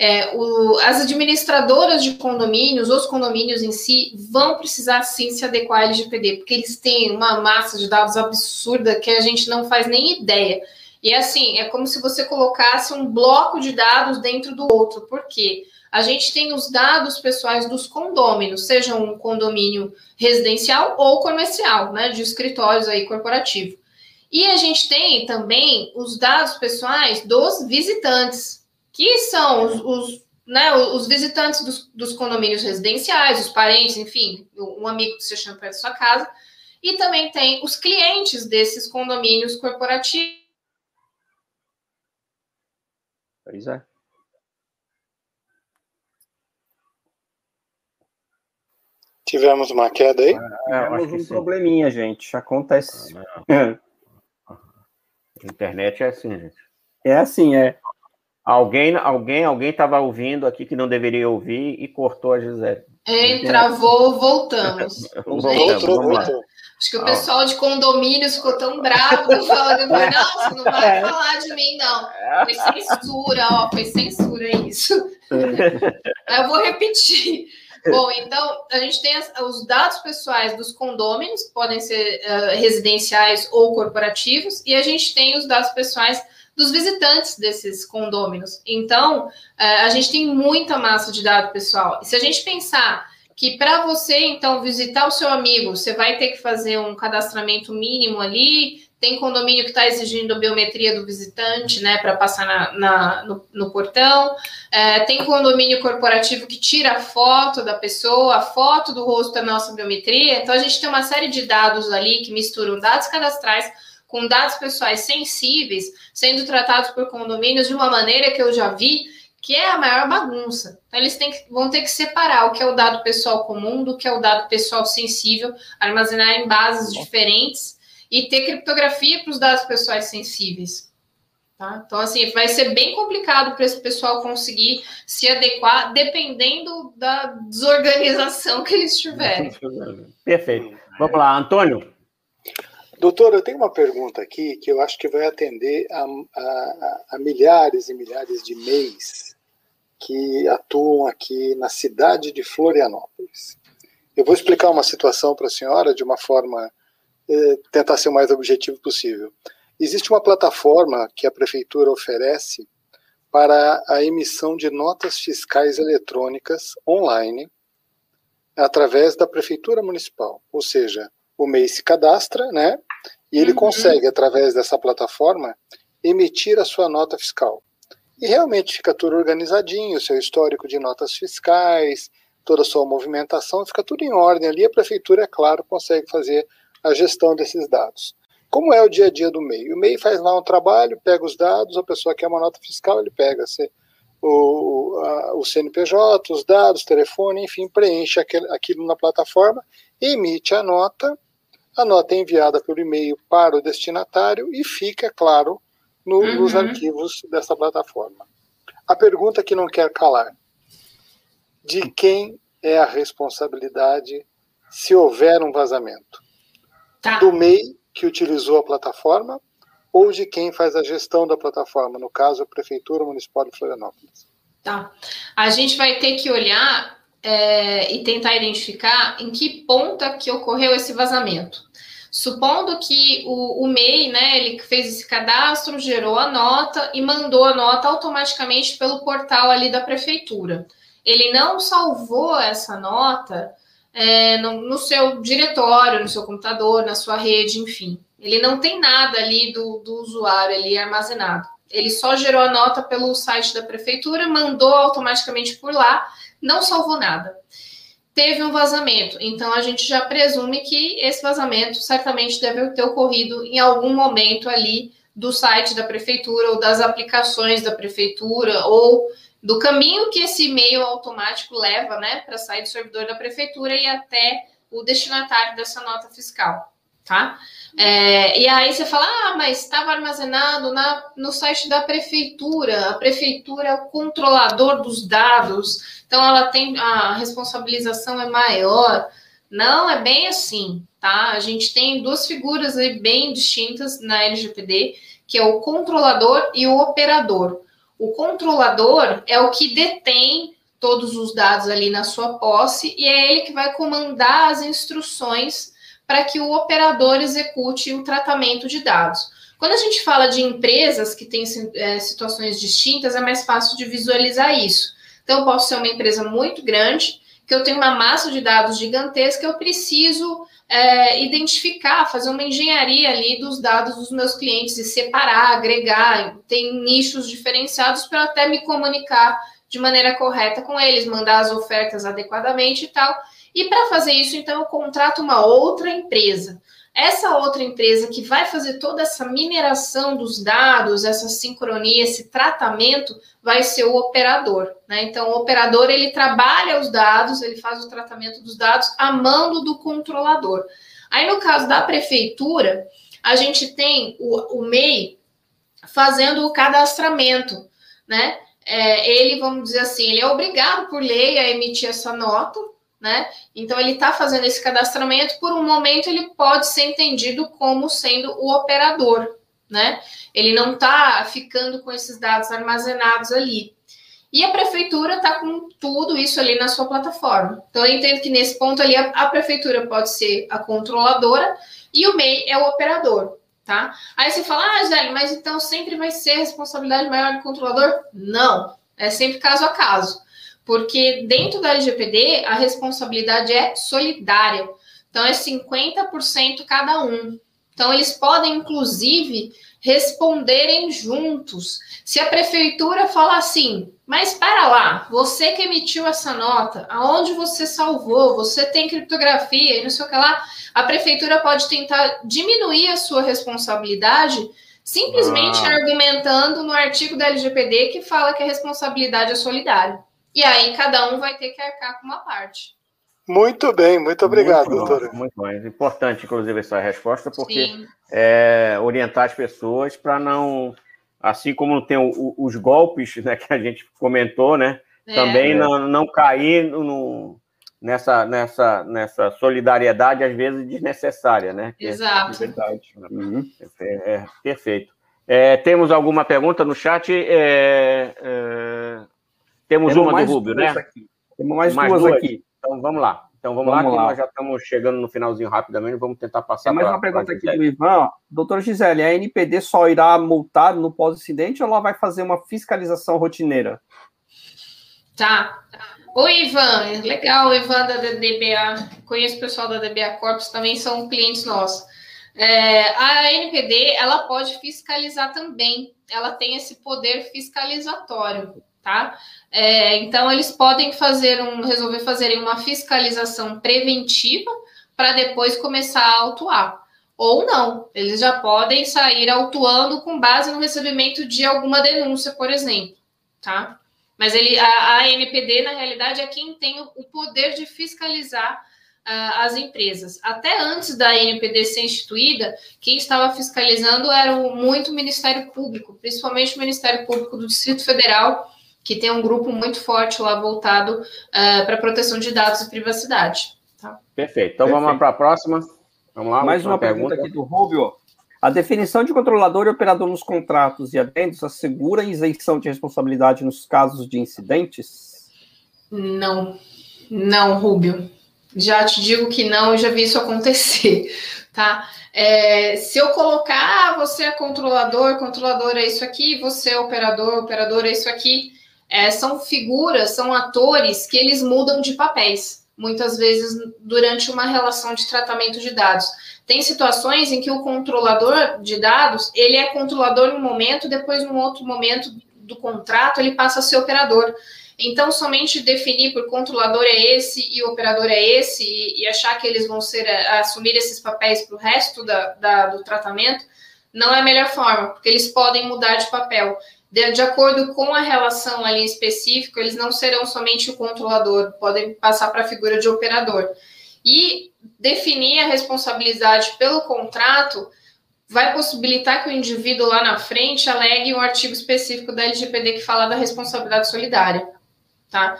Speaker 5: É, o, as administradoras de condomínios, os condomínios em si, vão precisar sim se adequar à LGPD, porque eles têm uma massa de dados absurda que a gente não faz nem ideia. E assim, é como se você colocasse um bloco de dados dentro do outro, porque a gente tem os dados pessoais dos condôminos, seja um condomínio residencial ou comercial, né, de escritórios aí corporativo. E a gente tem também os dados pessoais dos visitantes, que são os, os né, os visitantes dos, dos, condomínios residenciais, os parentes, enfim, um amigo que você chama perto da sua casa, e também tem os clientes desses condomínios corporativos.
Speaker 4: Pois é.
Speaker 3: Tivemos uma queda aí?
Speaker 4: É, Tivemos um sim. probleminha, gente. Acontece.
Speaker 2: Ah, a internet é assim, gente.
Speaker 4: É assim, é.
Speaker 2: Alguém, alguém, alguém estava ouvindo aqui que não deveria ouvir e cortou a Gisele.
Speaker 5: É, travou, voltamos.
Speaker 2: voltamos vamos lá.
Speaker 5: Acho que o pessoal de condomínios ficou tão bravo, falando, não, você não vai falar de mim, não. Foi censura, ó, foi censura isso. Eu vou repetir. Bom, então, a gente tem as, os dados pessoais dos condôminos, podem ser uh, residenciais ou corporativos, e a gente tem os dados pessoais dos visitantes desses condôminos. Então, uh, a gente tem muita massa de dado pessoal. E se a gente pensar que para você, então, visitar o seu amigo, você vai ter que fazer um cadastramento mínimo ali, tem condomínio que está exigindo a biometria do visitante, né, para passar na, na no, no, portão. É, tem condomínio corporativo que tira a foto da pessoa, a foto do rosto da nossa biometria. Então, a gente tem uma série de dados ali que misturam dados cadastrais com dados pessoais sensíveis, sendo tratados por condomínios de uma maneira que eu já vi que é a maior bagunça. Então, eles que, vão ter que separar o que é o dado pessoal comum do que é o dado pessoal sensível, armazenar em bases diferentes e ter criptografia para os dados pessoais sensíveis. Tá? Então, assim, vai ser bem complicado para esse pessoal conseguir se adequar, dependendo da desorganização que eles tiverem.
Speaker 2: Perfeito. Vamos lá, Antônio.
Speaker 3: Doutor, eu tenho uma pergunta aqui que eu acho que vai atender a, a, a milhares e milhares de MEIs que atuam aqui na cidade de Florianópolis. Eu vou explicar uma situação para a senhora de uma forma eh, tentar ser o mais objetivo possível. Existe uma plataforma que a prefeitura oferece para a emissão de notas fiscais eletrônicas online através da prefeitura municipal, ou seja, o MEI se cadastra, né? E ele uhum. consegue, através dessa plataforma, emitir a sua nota fiscal. E realmente fica tudo organizadinho, seu histórico de notas fiscais, toda a sua movimentação, fica tudo em ordem ali. A prefeitura, é claro, consegue fazer a gestão desses dados. Como é o dia a dia do MEI? O MEI faz lá um trabalho, pega os dados, a pessoa quer uma nota fiscal, ele pega o, a, o CNPJ, os dados, telefone, enfim, preenche aquele, aquilo na plataforma, emite a nota, a nota é enviada pelo e-mail para o destinatário e fica, claro, no, uhum. nos arquivos dessa plataforma. A pergunta que não quer calar: de quem é a responsabilidade se houver um vazamento? Tá. Do MEI que utilizou a plataforma ou de quem faz a gestão da plataforma, no caso, a Prefeitura Municipal de Florianópolis?
Speaker 5: Tá. A gente vai ter que olhar é, e tentar identificar em que ponta que ocorreu esse vazamento. Supondo que o, o MEI, né, ele fez esse cadastro, gerou a nota e mandou a nota automaticamente pelo portal ali da prefeitura. Ele não salvou essa nota é, no, no, seu diretório, no seu computador, na sua rede, enfim. Ele não tem nada ali do, do usuário ali armazenado. Ele só gerou a nota pelo site da prefeitura, mandou automaticamente por lá, não salvou nada. Teve um vazamento, então a gente já presume que esse vazamento certamente deve ter ocorrido em algum momento ali do site da prefeitura ou das aplicações da prefeitura ou do caminho que esse e-mail automático leva, né, para sair do servidor da prefeitura e até o destinatário dessa nota fiscal, tá? É, e aí você fala, ah, mas estava armazenado na, no site da prefeitura, a prefeitura é o controlador dos dados, então ela tem a responsabilização é maior. Não é bem assim, tá? A gente tem duas figuras aí bem distintas na LGPD, que é o controlador e o operador. O controlador é o que detém todos os dados ali na sua posse e é ele que vai comandar as instruções para que o operador execute o tratamento de dados. Quando a gente fala de empresas que têm é, situações distintas, é mais fácil de visualizar isso. Então, eu posso ser uma empresa muito grande, que eu tenho uma massa de dados gigantesca, eu preciso é, identificar, fazer uma engenharia ali dos dados dos meus clientes e separar, agregar, tem nichos diferenciados para até me comunicar de maneira correta com eles, mandar as ofertas adequadamente e tal. E para fazer isso, então, eu contrato uma outra empresa. Essa outra empresa que vai fazer toda essa mineração dos dados, essa sincronia, esse tratamento, vai ser o operador. Né? Então, o operador ele trabalha os dados, ele faz o tratamento dos dados a mando do controlador. Aí, no caso da prefeitura, a gente tem o, o MEI fazendo o cadastramento, né? É, ele, vamos dizer assim, ele é obrigado por lei a emitir essa nota, né? Então ele está fazendo esse cadastramento, por um momento ele pode ser entendido como sendo o operador, né? Ele não está ficando com esses dados armazenados ali. E a prefeitura está com tudo isso ali na sua plataforma. Então eu entendo que nesse ponto ali a, a prefeitura pode ser a controladora e o MEI é o operador. Tá? Aí você fala, ah, Zélio, mas então sempre vai ser responsabilidade maior do controlador? Não, é sempre caso a caso porque dentro da LGPD a responsabilidade é solidária. Então é 50% cada um. Então eles podem inclusive responderem juntos. Se a prefeitura falar assim, mas para lá, você que emitiu essa nota, aonde você salvou, você tem criptografia e não sei o que lá, a prefeitura pode tentar diminuir a sua responsabilidade simplesmente ah. argumentando no artigo da LGPD que fala que a responsabilidade é solidária. E aí cada um vai ter que arcar com uma parte.
Speaker 3: Muito bem, muito obrigado, muito doutora.
Speaker 2: Bom, muito bom. É importante, inclusive, essa resposta, porque é, orientar as pessoas para não. Assim como tem o, o, os golpes né, que a gente comentou, né? É. Também não, não cair no, nessa, nessa, nessa solidariedade, às vezes, desnecessária, né?
Speaker 5: Que é Exato.
Speaker 2: É verdade. Uhum. É, é, perfeito. É, temos alguma pergunta no chat? É, temos, Temos uma do Rubio, né? Aqui.
Speaker 4: Temos mais, mais duas, duas, aqui.
Speaker 2: Então vamos lá. Então vamos, vamos lá, lá, que nós já estamos chegando no finalzinho rapidamente, vamos tentar passar.
Speaker 4: Tem mais pra, uma pergunta aqui do Ivan. Doutor Gisele, a NPD só irá multar no pós-incidente ou ela vai fazer uma fiscalização rotineira?
Speaker 5: Tá. Oi, Ivan. Legal, Ivan da DBA. Conheço o pessoal da DBA Corpus, também são clientes nossos. É, a NPD, ela pode fiscalizar também. Ela tem esse poder fiscalizatório tá? É, então eles podem fazer um, resolver fazerem uma fiscalização preventiva para depois começar a autuar. Ou não, eles já podem sair autuando com base no recebimento de alguma denúncia, por exemplo, tá? Mas ele, a, a NPD, na realidade, é quem tem o, poder de fiscalizar uh, as empresas. Até antes da NPD ser instituída, quem estava fiscalizando era o, muito Ministério Público, principalmente o Ministério Público do Distrito Federal, que tem um grupo muito forte lá voltado uh, para proteção de dados e privacidade. Tá?
Speaker 2: Perfeito. Então Perfeito. vamos para a próxima.
Speaker 4: Vamos lá. Mais uma pergunta. pergunta aqui do Rubio. A definição de controlador e operador nos contratos e adendos assegura isenção de responsabilidade nos casos de incidentes?
Speaker 5: Não, não, Rubio. Já te digo que não, eu já vi isso acontecer, tá? É, se eu colocar, ah, você é controlador, controlador é isso aqui, você é operador, operador é isso aqui, é, são figuras, são atores que eles mudam de papéis, muitas vezes durante uma relação de tratamento de dados. Tem situações em que o controlador de dados, ele é controlador em um momento, depois, num outro momento do contrato, ele passa a ser operador. Então, somente definir por controlador é esse e operador é esse, e, e achar que eles vão ser assumir esses papéis para o resto da, da, do tratamento, não é a melhor forma, porque eles podem mudar de papel de, de acordo com a relação ali específica, eles não serão somente o controlador, podem passar para a figura de operador. E definir a responsabilidade pelo contrato vai possibilitar que o indivíduo lá na frente alegue um artigo específico da LGPD que fala da responsabilidade solidária, tá?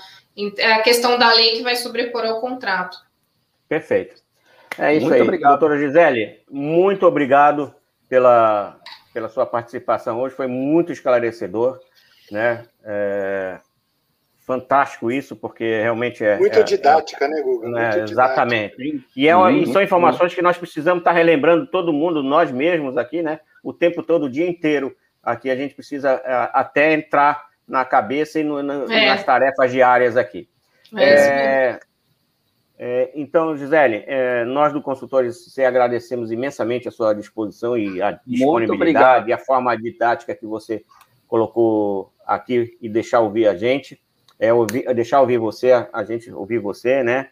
Speaker 5: É a questão da lei que vai sobrepor ao contrato.
Speaker 2: Perfeito. É isso muito aí. Obrigado. Doutora Gisele, muito obrigado pela, pela sua participação hoje, foi muito esclarecedor, né? É, fantástico isso, porque realmente é.
Speaker 3: Muito
Speaker 2: é,
Speaker 3: didática, é, né, Google?
Speaker 2: Né, exatamente. E, é uma, e são informações que nós precisamos estar relembrando todo mundo, nós mesmos aqui, né? O tempo todo, o dia inteiro. Aqui a gente precisa é, até entrar na cabeça e no, na, é. nas tarefas diárias aqui. É, é, então, Gisele, é, nós do Consultores você agradecemos imensamente a sua disposição e a disponibilidade e a forma didática que você colocou aqui e deixar ouvir a gente. é, ouvir, deixar ouvir você, a gente ouvir você, né?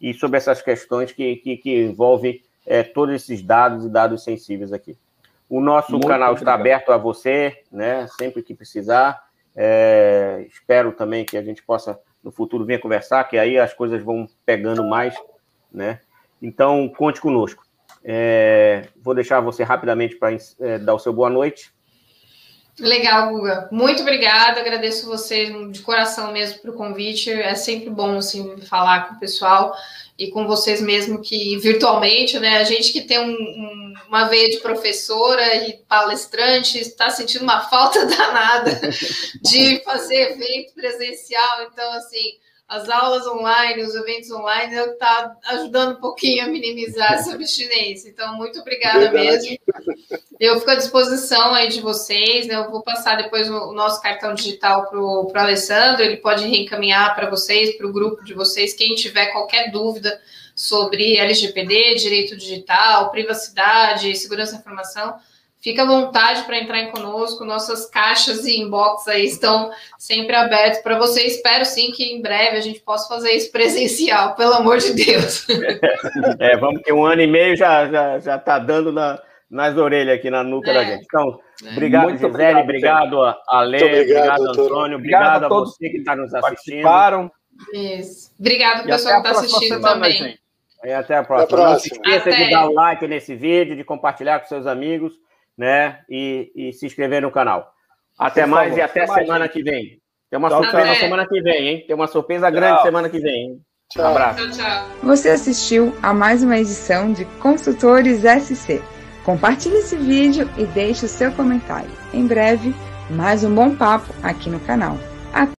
Speaker 2: E sobre essas questões que, que, que envolvem é, todos esses dados e dados sensíveis aqui. O nosso Muito canal obrigado. está aberto a você, né? Sempre que precisar. É, espero também que a gente possa no futuro vir conversar, que aí as coisas vão pegando mais, né? Então conte conosco. É, vou deixar você rapidamente para é, dar o seu boa noite.
Speaker 5: Legal, Guga. Muito obrigada. Agradeço vocês de coração mesmo para o convite. É sempre bom assim, falar com o pessoal e com vocês mesmo que virtualmente, né? A gente que tem um, um, uma veia de professora e palestrante está sentindo uma falta danada de fazer evento presencial. Então, assim, as aulas online, os eventos online, está ajudando um pouquinho a minimizar essa abstinência. Então, muito obrigada Verdade. mesmo. Eu fico à disposição aí de vocês, né? Eu vou passar depois o nosso cartão digital para o Alessandro, ele pode reencaminhar para vocês, para o grupo de vocês, quem tiver qualquer dúvida sobre LGPD, direito digital, privacidade, segurança da informação Fica à vontade para entrar em conosco, nossas caixas e inbox aí estão sempre abertos para você. Espero sim que em breve a gente possa fazer isso presencial, pelo amor de Deus.
Speaker 2: É, vamos que um ano e meio já já já está dando na, nas orelhas aqui na nuca é. da gente. Então, é. obrigado, Muito Gisele, obrigado, obrigado Ale, obrigado, obrigado Antônio, obrigado, a todos você que está nos assistindo. Participaram.
Speaker 5: Isso. Obrigado, pessoal que está assistindo semana, também. Gente.
Speaker 2: E até a próxima. Até a próxima. Não se esqueça até. de dar o like nesse vídeo, de compartilhar com seus amigos né? E, e se inscrever no canal. Até Por mais favor, e até semana mais, que vem. Tem uma tchau, surpresa tchau. semana que vem, hein? Tem uma surpresa grande tchau. semana que vem, hein?
Speaker 1: Tchau. Um abraço. Você assistiu a mais uma edição de Consultores SC. Compartilhe esse vídeo e deixe o seu comentário. Em breve, mais um bom papo aqui no canal.